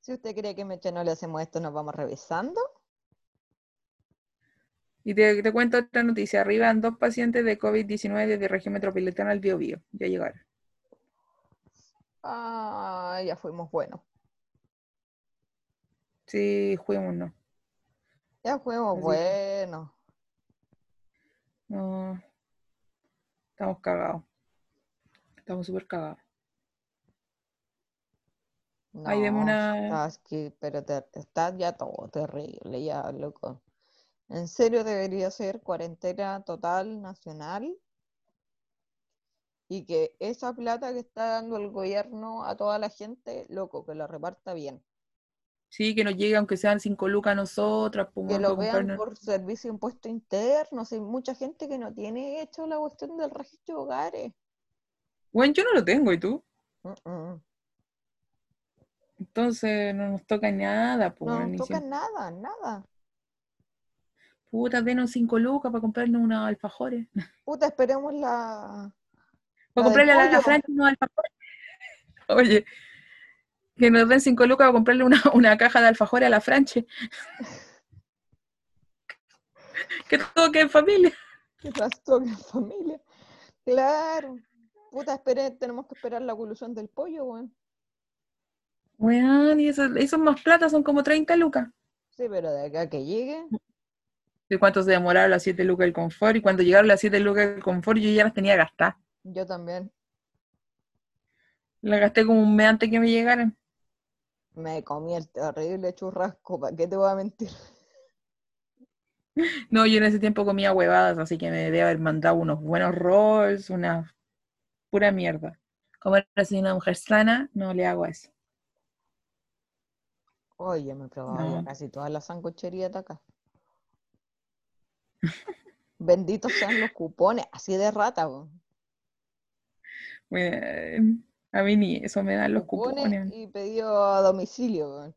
Si usted cree que Meche no le hacemos esto, nos vamos revisando. Y te, cuento otra noticia. Arriban dos pacientes de COVID-19 desde región metropolitana al Biobío. Ya llegaron. Ah, ya fuimos buenos. Sí, fuimos, no. Ya fuimos buenos. No. Estamos cagados. Estamos súper cagados. No, Ahí vemos una. pero está ya todo terrible, ya, loco. En serio debería ser cuarentena total nacional y que esa plata que está dando el gobierno a toda la gente, loco, que la reparta bien. Sí, que nos llegue aunque sean cinco lucas a nosotras. Pues, que lo vean por servicio de impuesto interno. hay mucha gente que no tiene hecho la cuestión del registro de hogares. Bueno, yo no lo tengo, ¿y tú? Entonces no nos toca nada. Pues, no nos toca nada, nada. Puta, denos cinco lucas para comprarnos unos alfajores. Puta, esperemos la... Para comprarle a la Franchi unos alfajores. [laughs] Oye, que nos den cinco lucas para comprarle una, una caja de alfajores a la Franche. [laughs] que todo quede en familia. Que todo en familia. Claro. Puta, espere, tenemos que esperar la evolución del pollo, weón. Weón, y esos, más plata son como 30 lucas. Sí, pero de acá que llegue. ¿De cuánto se demoraron las 7 lucas del confort? Y cuando llegaron las 7 lucas del confort, yo ya las tenía gastadas. Yo también. Las gasté como un mes antes que me llegaran. Me comí el terrible churrasco, ¿para qué te voy a mentir? No, yo en ese tiempo comía huevadas, así que me debe haber mandado unos buenos rolls, una pura mierda. Como era una mujer sana, no le hago eso. Oye, me probaba casi todas las sancocherías de acá. [laughs] Benditos sean los cupones, así de rata. Bueno, A mí ni eso me dan los Cupones cupones. y pidió a domicilio, weón.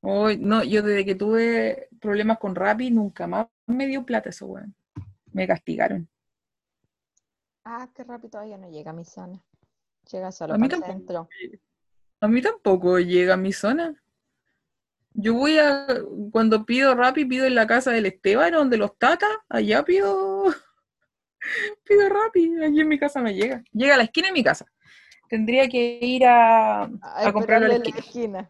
Hoy, no, yo desde que tuve problemas con Rappi nunca más me dio plata eso, weón. Me castigaron. Ah, qué rápido todavía no llega a mi zona. Llega solo A mí para el tampoco. centro. A mí tampoco llega a mi zona. Yo voy a, cuando pido Rappi, pido en la casa del Esteban, donde los tatas, allá pido, [laughs] pido Rappi, allí en mi casa no llega. Llega a la esquina de mi casa. Tendría que ir a, A a comprarlo a la esquina.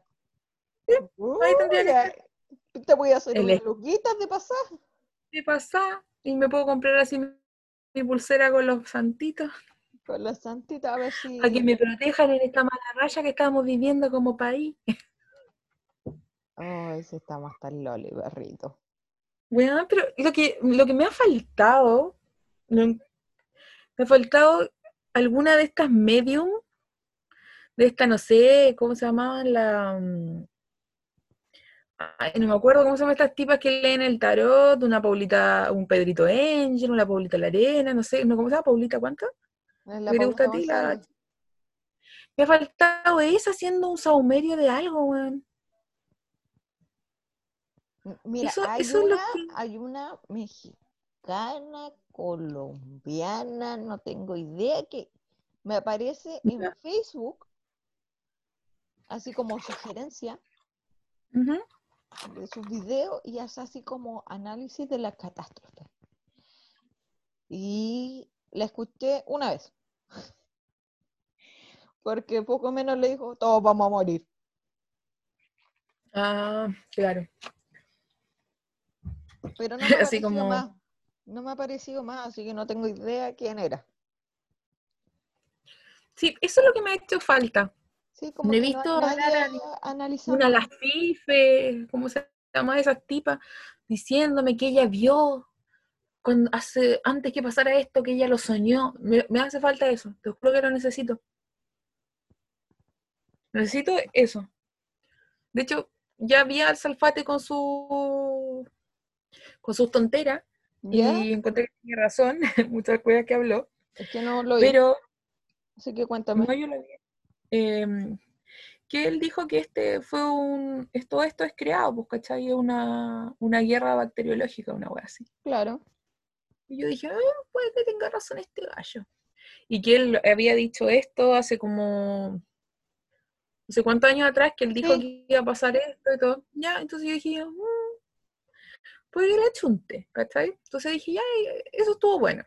ahí tendría que Te voy a hacer El unas luquitas de pasar. ¿Qué pasa? Y me puedo comprar así mi, pulsera con los santitos, Con la santita, a ver si. a que me protejan en esta mala raya que estamos viviendo como país. Ay, sí estamos tan loli, berrito. Bueno, pero lo que, lo que me ha faltado, me ha faltado alguna de estas medium, de esta, no sé, ¿cómo se llamaban? La, mm, ay, no me acuerdo cómo se llaman estas tipas que leen el tarot, una Paulita, un Pedrito Angel, una Paulita La Arena, no sé, no, ¿cómo se llama? ¿Paulita cuánto? ¿Qué te gusta a ti? La-. Me ha faltado esa haciendo un saumerio de algo, weón. Mira, Eso- hay, eso una, que- hay una mexicana, colombiana, no tengo idea, que me aparece en. Facebook, así como sugerencia Ujú. De sus videos y hace así como análisis de la catástrofe. Y la escuché una vez. Porque poco menos le dijo, todos vamos a morir. Ah, claro. Pero no [laughs] me ha Así como- más. No me ha aparecido más, así que no tengo idea quién era. Sí, eso es lo que me ha hecho falta. Sí, como No he visto no, hablar a. Una las fifes, ¿cómo se llama esas tipas? Diciéndome que ella vio cuando hace, antes que pasara esto, que ella lo soñó. Me, me hace falta eso, te juro que lo necesito. Necesito eso. De hecho, ya vi al Salfate con su con sus tonteras y encontré que tenía razón, [laughs] muchas cosas que habló, Es que no lo vi. pero Así que cuéntame. No, yo lo vi. Em, que él dijo que este fue un. Esto, esto es creado, pues, ¿cachai? Una, una guerra bacteriológica, una wea así. Claro. Y yo dije, "Ah, puede que tenga razón este gallo. Y que él había dicho esto hace como. No sé cuántos años atrás, que él dijo Sí. que iba a pasar esto y todo. Ya, entonces yo dije, "Mm, puede que le chunte, ¿cachai? Entonces dije, ya, eso estuvo bueno.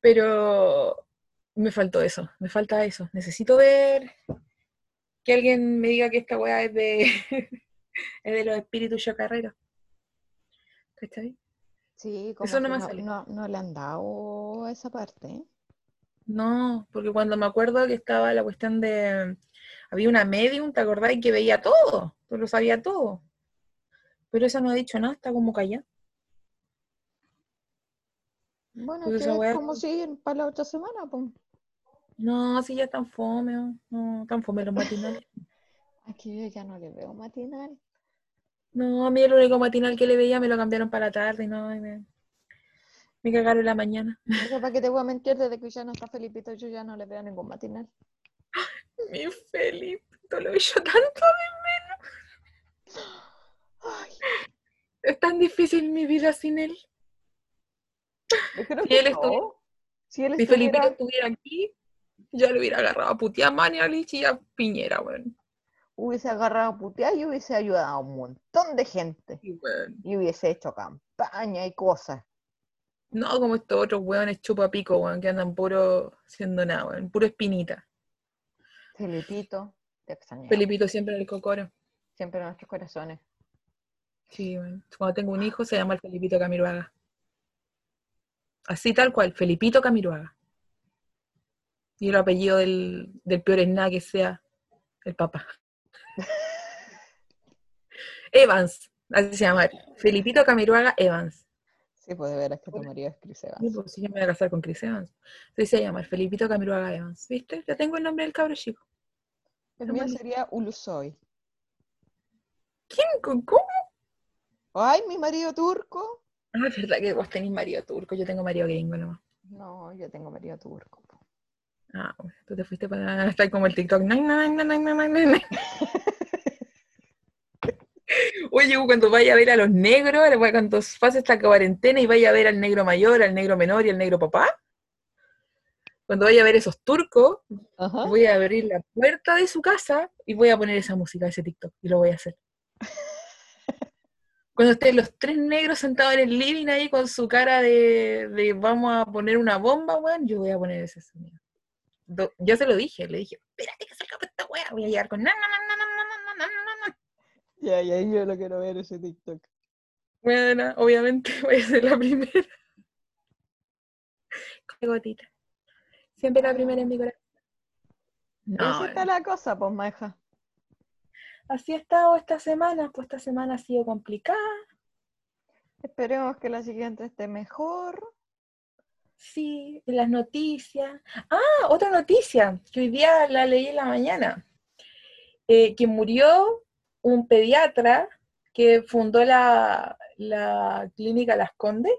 Pero me faltó eso, me falta eso. Necesito ver que alguien me diga que esta weá es de, [laughs] es de los espíritus chocarreros. ¿Cachai? Sí, como Eso no me no, sale. no- no le han dado esa parte. ¿eh? No, porque cuando me acuerdo que estaba la cuestión de. Había una medium, ¿te acordás? Que veía todo, tú lo sabía todo. Pero esa no ha dicho nada, está como callada. Bueno, Pues es que weá- como siguen para la otra semana, pues. No, si ya están fome, oh, no, tan fome los matinales. [laughs] Aquí yo ya no le veo matinal. No, a mí el único matinal que le veía me lo cambiaron para la tarde y no, y me, me cagaron la mañana. Para qué te voy a mentir, desde que ya no está Felipito, yo ya no le veo ningún matinal. [laughs] Mi Felipito, lo echo tanto de Ay, Es tan difícil mi vida sin él. yo creo Si que él no. estuviera- Si él Felipito estuviera aquí, ya lo hubiera agarrado a putear a Mañalich y a Piñera, weón. hubiese agarrado a putear y hubiese ayudado a un montón de gente. Sí, weón. Y hubiese hecho campaña y cosas. No como estos otros weones chupapico, weón, que andan puro siendo nada, weón. Puro espinita. Felipito, te extrañamos. Felipito siempre en el cocoro. Siempre en nuestros corazones. Sí, weón. Cuando tengo un hijo se llama el Felipito Camiruaga. Así tal cual, Felipito Camiruaga. Y el apellido del, del peor es nada que sea el papá. [laughs] Evans, así se llama. Felipito Camiruaga Evans. Sí, pues de veras que tu marido es Chris Sí, Evans. pues sí, yo me voy a casar con Chris Evans. Así se llama, Felipito Camiruaga Evans. ¿Viste? Ya tengo el nombre del cabro chico. El mío sería Ulusoy. ¿Quién? ¿Con- ¿Cómo? Ay, mi marido turco. Ah, es verdad que vos tenés marido turco, yo tengo marido gringo nomás. No, yo tengo marido turco. Ah, tú te fuiste para estar como el TikTok. [laughs] Oye, cuando vaya a ver a los negros, cuando pase esta cuarentena y vaya a ver al negro mayor, al negro menor y al negro papá, cuando vaya a ver esos turcos, voy a abrir la puerta de su casa y voy a poner esa música, ese TikTok, y lo voy a hacer. [laughs] Cuando estén los tres negros sentados en el living ahí con su cara de, vamos a poner una bomba, weón, yo voy a poner ese sonido. Yo se lo dije, le dije, espérate que salga esta weá, voy a llegar con na, na, na, na, na, na, na, na, Ya, ya, yo lo quiero ver ese TikTok. Bueno, obviamente voy a ser la primera. Con gotita. Siempre la primera en mi corazón. No, Así está la cosa, pues, maja. Así ha estado esta semana, pues esta semana ha sido complicada. Esperemos que la siguiente esté mejor. Sí, en las noticias. Ah, otra noticia, que hoy día la leí en la mañana. Eh, que murió un pediatra que fundó la, clínica Las Condes,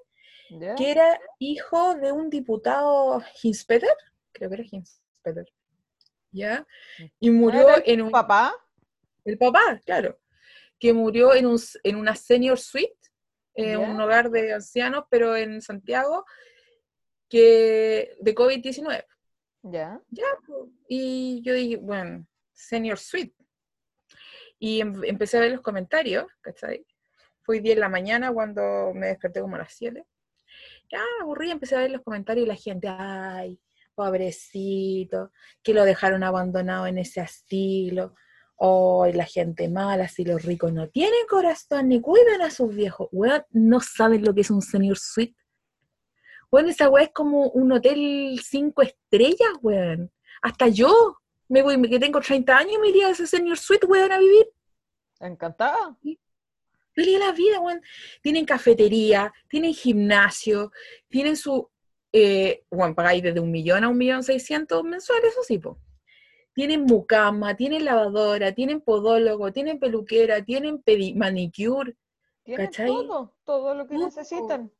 que era hijo de un diputado Hinspeter, creo que era Hinspeter, ¿ya? Y murió en un... papá? El papá, claro, que murió en, un, en una senior suite, en un hogar de ancianos, pero en Santiago, que de COVID-19. Ya. Ya, y yo dije, bueno, senior suite. Y em, empecé a ver los comentarios, ¿cachai? Fue 10 de la mañana cuando me desperté como a las 7. Ya, aburrí, empecé a ver los comentarios y la gente, ay, pobrecito, que lo dejaron abandonado en ese asilo, hoy la gente mala, si los ricos no tienen corazón ni cuidan a sus viejos. Weón, no saben lo que es un senior suite. Weón, esa weá es como un hotel cinco estrellas, weón. Hasta yo, me voy, que tengo 30 años, me iría a ese senior suite, weón, a vivir. Encantada. Feliz la vida, weón. Tienen cafetería, tienen gimnasio, tienen su, eh, bueno, pagáis desde un millón a un millón seiscientos mensuales, eso sí, po tienen mucama, tienen lavadora, tienen podólogo, tienen peluquera, tienen manicure. Tienen todo, todo lo que necesitan.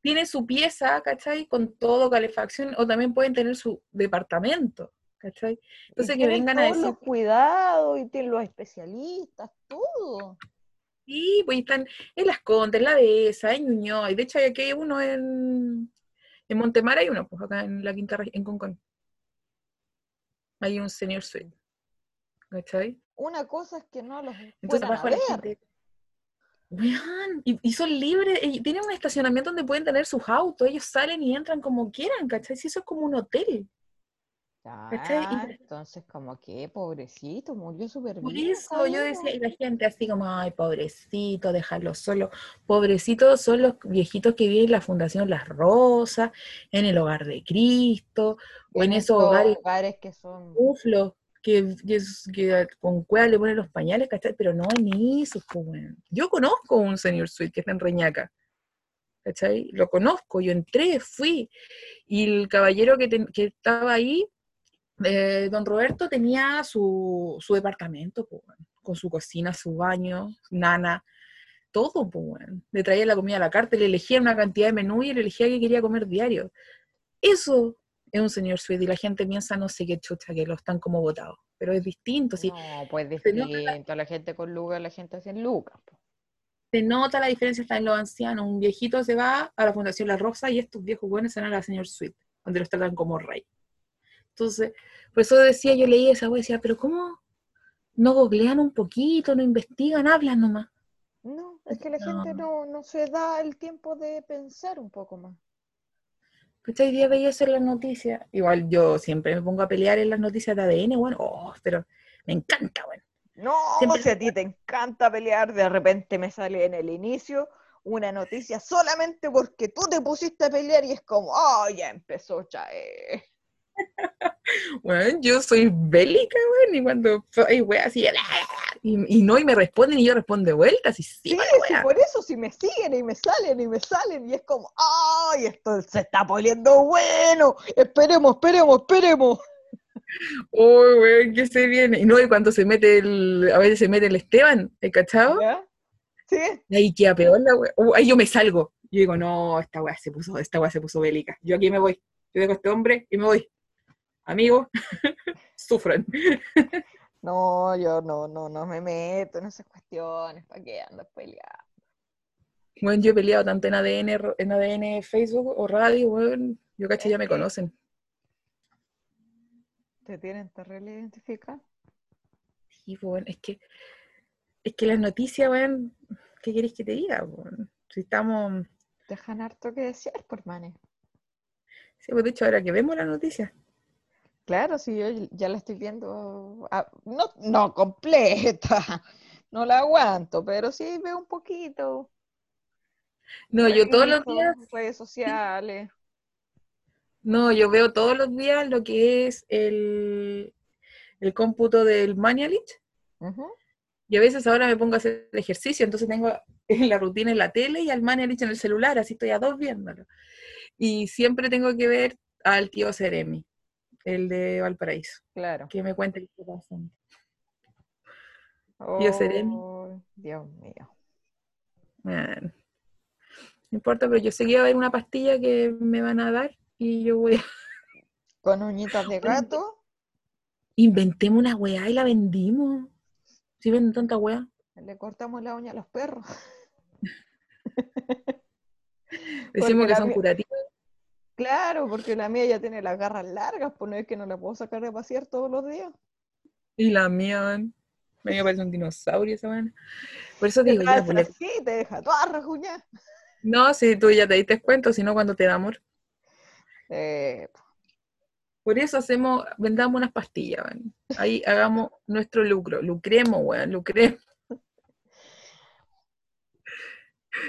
Tienen su pieza, ¿cachai? Con todo, calefacción, o también pueden tener su departamento, ¿cachai? Entonces que vengan a decir... los cuidados y tienen los especialistas, todo. Sí, pues están en Las Condes, en La Dehesa, en Ñuñoa, y de hecho hay aquí uno en, en Montemar, hay uno, pues acá en la quinta en Concón hay un senior suite. ¿Cachai? Una cosa es que no los Entonces, la gente. Y, y, son libres, y tienen un estacionamiento donde pueden tener sus autos, ellos salen y entran como quieran, ¿cachai? Si eso es como un hotel. Ah, entonces como que pobrecito, murió súper bien. eso yo decía, y la gente así como, ay, pobrecito, déjalo solo. Pobrecitos son los viejitos que viven en la Fundación Las Rosas, en el Hogar de Cristo, o en esos hogares, que son... Uflos, que, que, con cueva le ponen los pañales, ¿cachai? Pero no en eso, pues, Yo conozco un señor suite que está en Reñaca, ¿cachai? Lo conozco, yo entré, fui, y el caballero que, que estaba ahí eh, don Roberto tenía su, departamento, con su cocina, su baño, nana, todo, pues, le traía la comida a la carta, le elegía una cantidad de menú y le elegía que quería comer diario. Eso es un señor suite y la gente piensa, no sé qué chucha, que lo están como votados, pero es distinto. ¿sí? No, pues distinto, la gente con lucas, la gente sin lucas. Se nota la diferencia está en los ancianos, un viejito se va a la Fundación La Rosa y estos viejos buenos se van a la señor suite, donde los tratan como rey. Entonces, por eso decía, yo leí esa web decía, pero ¿cómo no googlean un poquito, no investigan, hablan nomás? No, es que la gente no, no se da el tiempo de pensar un poco más. Pues hoy día veía eso en las noticias. Igual yo siempre me pongo a pelear en las noticias de ADN, bueno, oh, pero me encanta, bueno. No, si a ti te encanta pelear, de repente me sale en el inicio una noticia solamente porque tú te pusiste a pelear y es como, oh, ya empezó, ya. [laughs] Bueno, yo soy bélica, güey, y cuando hay wey así, y, no, y me responden y yo respondo de vuelta, así, sí, sí, por eso si me siguen y me salen y me salen, y es como, ¡ay! Esto se está poniendo bueno, esperemos, esperemos, esperemos. Uy, güey, que se viene. Y no, y cuando se mete el, a veces se mete el Esteban, ¿el cachado? Sí. Y ahí queda peor la. Uh, ahí yo me salgo. Yo digo, no, esta weá se puso, esta weá se puso bélica. Yo aquí me voy. Yo dejo a este hombre y me voy amigos, [laughs] sufren. [laughs] No, yo no, no, no me meto en esas cuestiones. ¿Para qué andas peleando? Bueno, yo he peleado tanto en ADN, en ADN Facebook o radio, bueno, yo caché ya me conocen. ¿Te tienen terrible identificar? Sí, bueno, es que, es que las noticias, bueno, ¿qué queréis que te diga? Bueno? Si estamos... Dejan harto que decir, por manes. Sí, pues de hecho, ahora que vemos la noticia. Claro, sí, yo ya la estoy viendo, ah, no, no completa, [laughs] no la aguanto, pero sí veo un poquito. No, yo todos los días. Redes sociales. No, yo veo todos los días lo que es el, el cómputo del Manualich. Y a veces ahora me pongo a hacer ejercicio, entonces tengo [laughs] la rutina en la tele y al Manualich en el celular, así estoy a dos viéndolo. Y siempre tengo que ver al tío Seremi, el de Valparaíso. Claro. Que me cuente qué pasa. tío Seremi. Dios mío. no importa, pero yo sé que va a haber una pastilla que me van a dar y yo voy a... [laughs] ¿Con uñitas de gato? Inventemos una weá y la vendimos. Si venden tanta weá. Le cortamos la uña a los perros. Decimos que son curativos. Claro, porque la mía ya tiene las garras largas, pues no es que no la puedo sacar de pasear todos los días. Y la mía, man. Me parece un dinosaurio esa man. Por eso digo, ya, pues, sí, te deja toda. No, si tú ya te diste cuenta, sino cuando te da amor. Eh, por eso hacemos, vendamos unas pastillas, man. Ahí hagamos nuestro lucro. Lucremos, weón, lucremos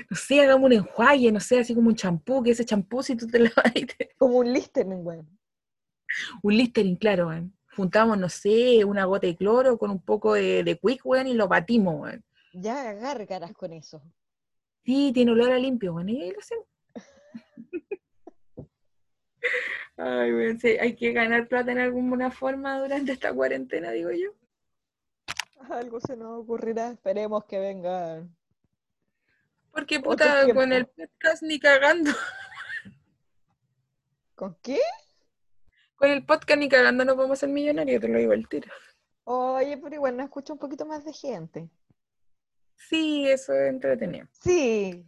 no sé, hagamos un enjuague, no sé, así como un champú, que ese champú si tú te lavas y te... Como un listerine, weón. Un listerine, claro, weón. Juntamos, no sé, una gota de cloro con un poco de, de quick, weón, y lo batimos, weón. Ya gárgaras con eso. Sí, tiene olor a limpio, weón, y ahí lo hacemos. [laughs] Ay, weón, sí, hay que ganar plata en alguna forma durante esta cuarentena, digo yo. Algo se nos ocurrirá, esperemos que vengan porque puta, con el podcast ni cagando. [laughs] ¿Con qué? Con el podcast ni cagando no podemos ser millonarios, te lo digo al tiro. Oye, pero igual nos escucha un poquito más de gente. Sí, eso es entretenido. Sí,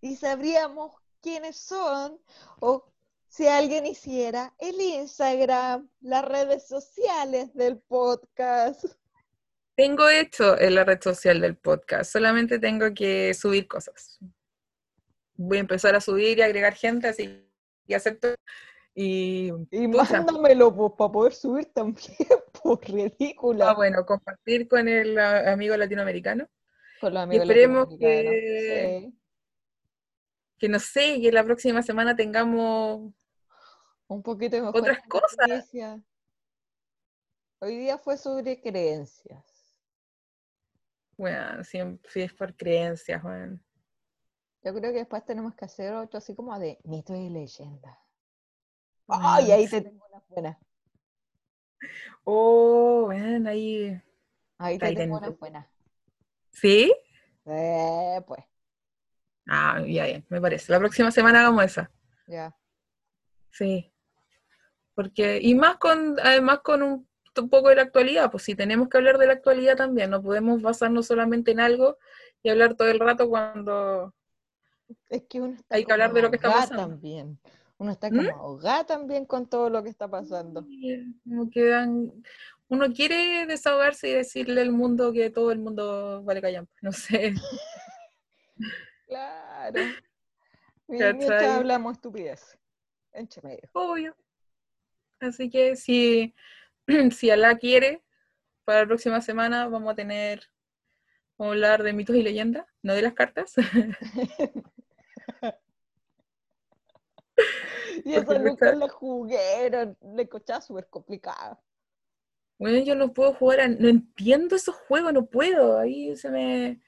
y sabríamos quiénes son o si alguien hiciera el Instagram, las redes sociales del podcast. Tengo hecho en la red social del podcast, solamente tengo que subir cosas. Voy a empezar a subir y agregar gente, así y hacer todo. Y, y mándamelo pues, para poder subir también, por [laughs] pues, ridícula. Ah, bueno, compartir con el amigo latinoamericano. Con los amigos y esperemos que, que, no sé, que la próxima semana tengamos un poquito de otras cosas. Hoy día fue sobre creencias. Bueno, siempre es por creencias, bueno. Yo creo que después tenemos que hacer otro así como de mito y leyenda. ¡Ay! ahí te tengo una buena. Oh, bueno, ahí. Ahí te tengo una buena. ¿Sí? Eh, pues. Ah, ya, ya, me parece. La próxima semana hagamos esa. Ya. Sí. Porque, y más con, además con un un poco de la actualidad, pues si tenemos que hablar de la actualidad también, no podemos basarnos solamente en algo y hablar todo el rato cuando es que uno hay que hablar de lo que está pasando. También. Uno está como ¿Mm? ahogada también con todo lo que está pasando. como quedan, uno quiere desahogarse y decirle al mundo que todo el mundo vale callampa, no sé. [laughs] claro. Mientras hablamos estupidez. Entre medio. Obvio. Así que si [clears throat] si Alá quiere, para la próxima semana vamos a tener, vamos a hablar de mitos y leyendas, no de las cartas. [laughs] y eso nunca lo jugué, le cochaba súper complicado. Bueno, yo no puedo jugar, no entiendo esos juegos, no puedo, ahí se me...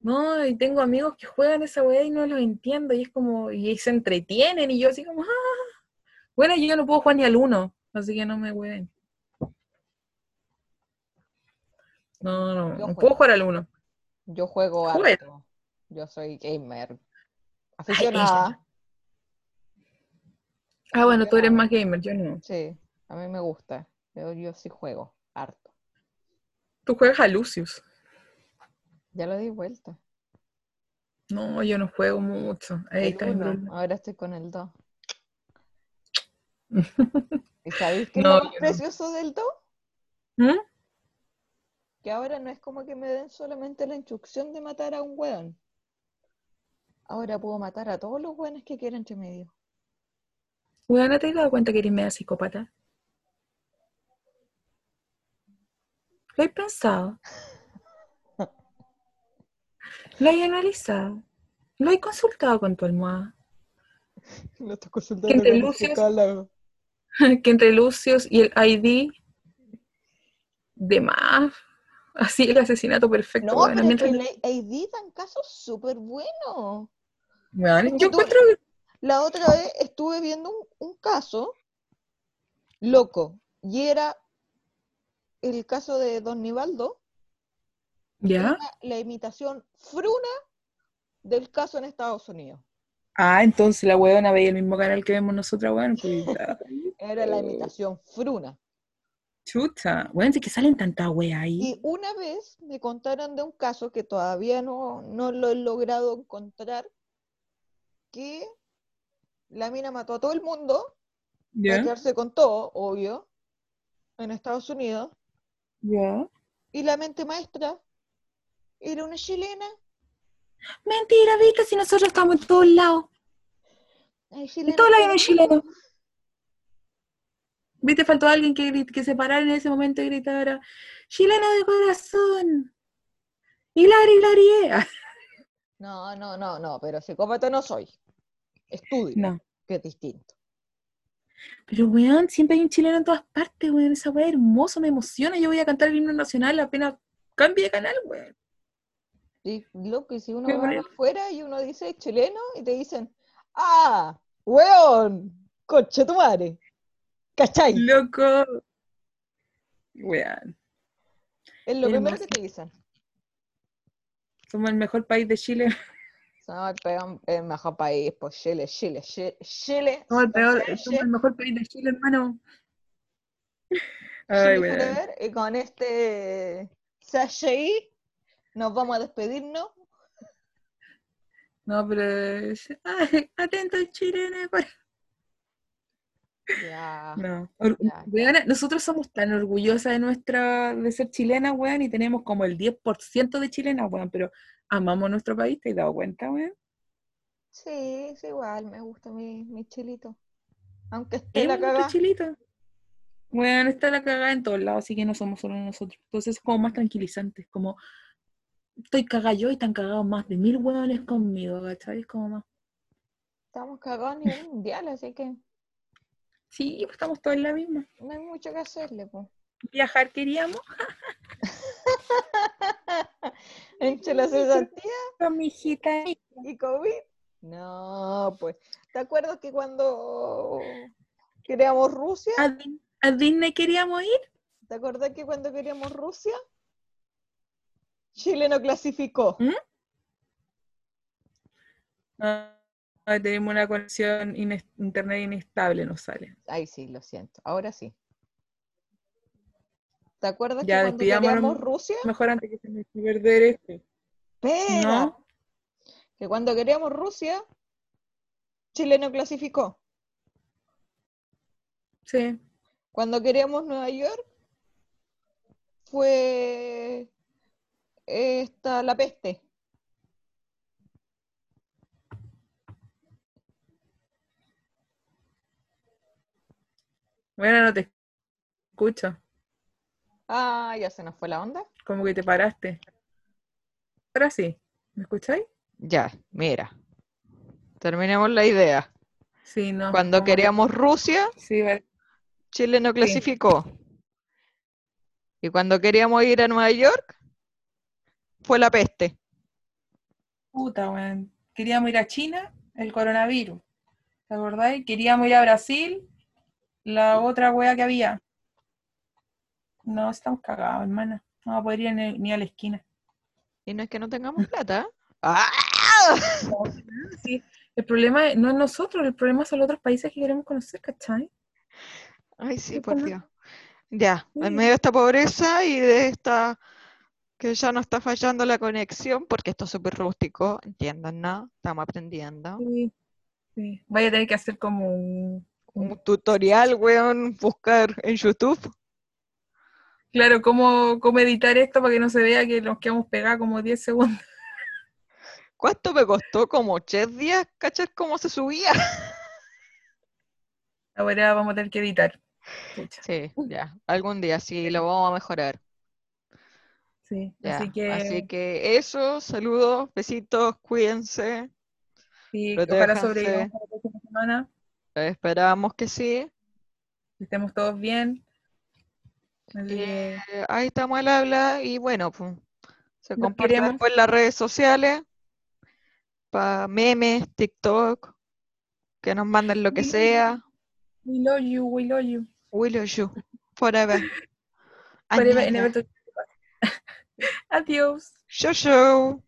No, y tengo amigos que juegan esa weá y no los entiendo, y es como, y se entretienen, y yo así como, ah". Bueno, yo no puedo jugar ni al uno, así que no me hueven. No, no, no puedo jugar al uno. Yo juego alto. Yo soy gamer. Aficionada. ah, bueno, tú eres más gamer, yo no. Sí. A mí me gusta. Yo, yo sí juego, harto. Tú juegas a Lucius. Ya lo di vuelta. No, yo no juego mucho. Ahí está ahora estoy con el 2. [laughs] ¿Y sabéis qué No, es lo más yo no. precioso del 2? ¿Mm? Que ahora no es como que me den solamente la instrucción de matar a un weón. Ahora puedo matar a todos los weones que quiera entre medio. Weona, ¿te has dado cuenta que eres media psicópata? ¿Lo has pensado? ¿Lo has analizado? ¿Lo has consultado con tu almohada? Lo estoy Que consultando entre con Lucius- [laughs] que entre Lucius y el ID de más. Así el asesinato perfecto. No, weona, pero que mientras- dan casos súper buenos. Que yo encuentro La otra vez estuve viendo un, un caso loco y era el caso de Don Nivaldo, ¿Ya? la imitación fruna del caso en Estados Unidos. Ah, entonces la weona veía el mismo canal que vemos nosotras, weón. Pues. Era la imitación fruna. Chuta. Sí que salen tantas weas ahí. Y una vez me contaron de un caso que todavía no, no lo he logrado encontrar, que la mina mató a todo el mundo, para ¿Ya? quedarse con todo, obvio, en Estados Unidos, ¿Ya? y la mente maestra era una chilena. Mentira, viste, si nosotros estamos en todos lados. En todos lados hay un chileno. Viste, faltó alguien que, que se parara en ese momento y gritara, chileno de corazón. Hilari, Hilarie. Ah, [laughs] No, no, no, no, pero psicópata no soy. Estudio, No. que es distinto. Pero, weón, siempre hay un chileno en todas partes, weón. Esa weá es hermoso, me emociona. Yo voy a cantar el himno nacional apenas cambie de canal, weón. Y loco, y si uno va afuera y uno dice chileno y te dicen, ¡ah! ¡Weón! ¡Coche tu madre! ¿Cachai? Loco. Weón. Es lo primero que te dicen. Somos el mejor país de Chile. No, el, peor- el mejor país, pues Chile, Chile, Chile, Chile. Somos el, peor, Chile, somos el mejor país de Chile, hermano. Ay, y con este sachet nos vamos a despedirnos. No, pero. Ay, atento chileno. por- No. Weona, nosotros somos tan orgullosas de nuestra de ser chilenas, weón, y tenemos como el 10% de chilenas, weón, pero amamos nuestro país, ¿te has dado cuenta, weón? Sí, es igual, me gusta mi, mi chilito. Aunque esté Es la cagada. chilito. Weón, está la cagada en todos lados, así que no somos solo nosotros. Entonces es como más tranquilizante, es como estoy cagada yo y están cagados más de mil weones conmigo, ¿cachai? Es como más. Estamos cagados a nivel mundial, así que Sí, pues estamos todos en la misma. no hay mucho que hacerle, pues. Viajar queríamos [laughs] Entre la cesantía con mi hijita. y COVID. No, pues. ¿Te acuerdas que cuando queríamos Rusia? ¿A, a Disney queríamos ir? ¿Te acuerdas que cuando queríamos Rusia? Chile no clasificó. ¿Mm? Ah, tenemos una conexión internet inestable, nos sale. Ay, sí, lo siento. Ahora sí. ¿Te acuerdas Ya, que cuando Rusia? Mejor antes que se me perder este. Espera. ¿No? Que cuando queríamos Rusia, Chile no clasificó. Sí. Cuando queríamos Nueva York, fue esta la peste. Bueno, no te escucho. Ah, ya se nos fue la onda. Como que te paraste. Ahora sí. ¿Me escucháis? Ya, mira. Terminemos la idea. Sí, no. Cuando que- queríamos Rusia, Sí. Chile no clasificó. Y cuando queríamos ir a Nueva York, fue la peste. Puta, weón. Queríamos ir a China, el coronavirus. ¿Te acordáis? Queríamos ir a Brasil, la otra wea que había. No, estamos cagados, hermana. No vamos a poder ir ni, ni a la esquina. Y no es que no tengamos [laughs] plata. ¡Ah! Sí, el problema no es nosotros, el problema son los otros países que queremos conocer, ¿cachai? Ay, sí, por Dios. Ya, en medio de esta pobreza y de esta que ya no está fallando la conexión, porque esto es súper rústico, entiendan, ¿no? Estamos aprendiendo. Sí, sí. Vaya a tener que hacer como un, Un tutorial, weón, buscar en YouTube. Claro, cómo, cómo editar esto para que no se vea que nos quedamos pegados como 10 segundos. ¿Cuánto me costó? Como 10 días, ¿cachar cómo se subía? Ahora vamos a tener que editar. Pucha. Sí, ya, algún día sí, lo vamos a mejorar. Sí, Ya, así que, así que eso, saludos, besitos, cuídense. sí, protéjanse. sobrevivamos la próxima semana, Esperamos que sí. estemos todos bien. Eh, ahí estamos al habla y bueno, pues, se Los comparte queremos. después en las redes sociales para memes, TikTok, que nos manden lo que sea. we love you, we love you. We love you forever. [laughs] Forever and ever. [laughs] Adiós. Show show.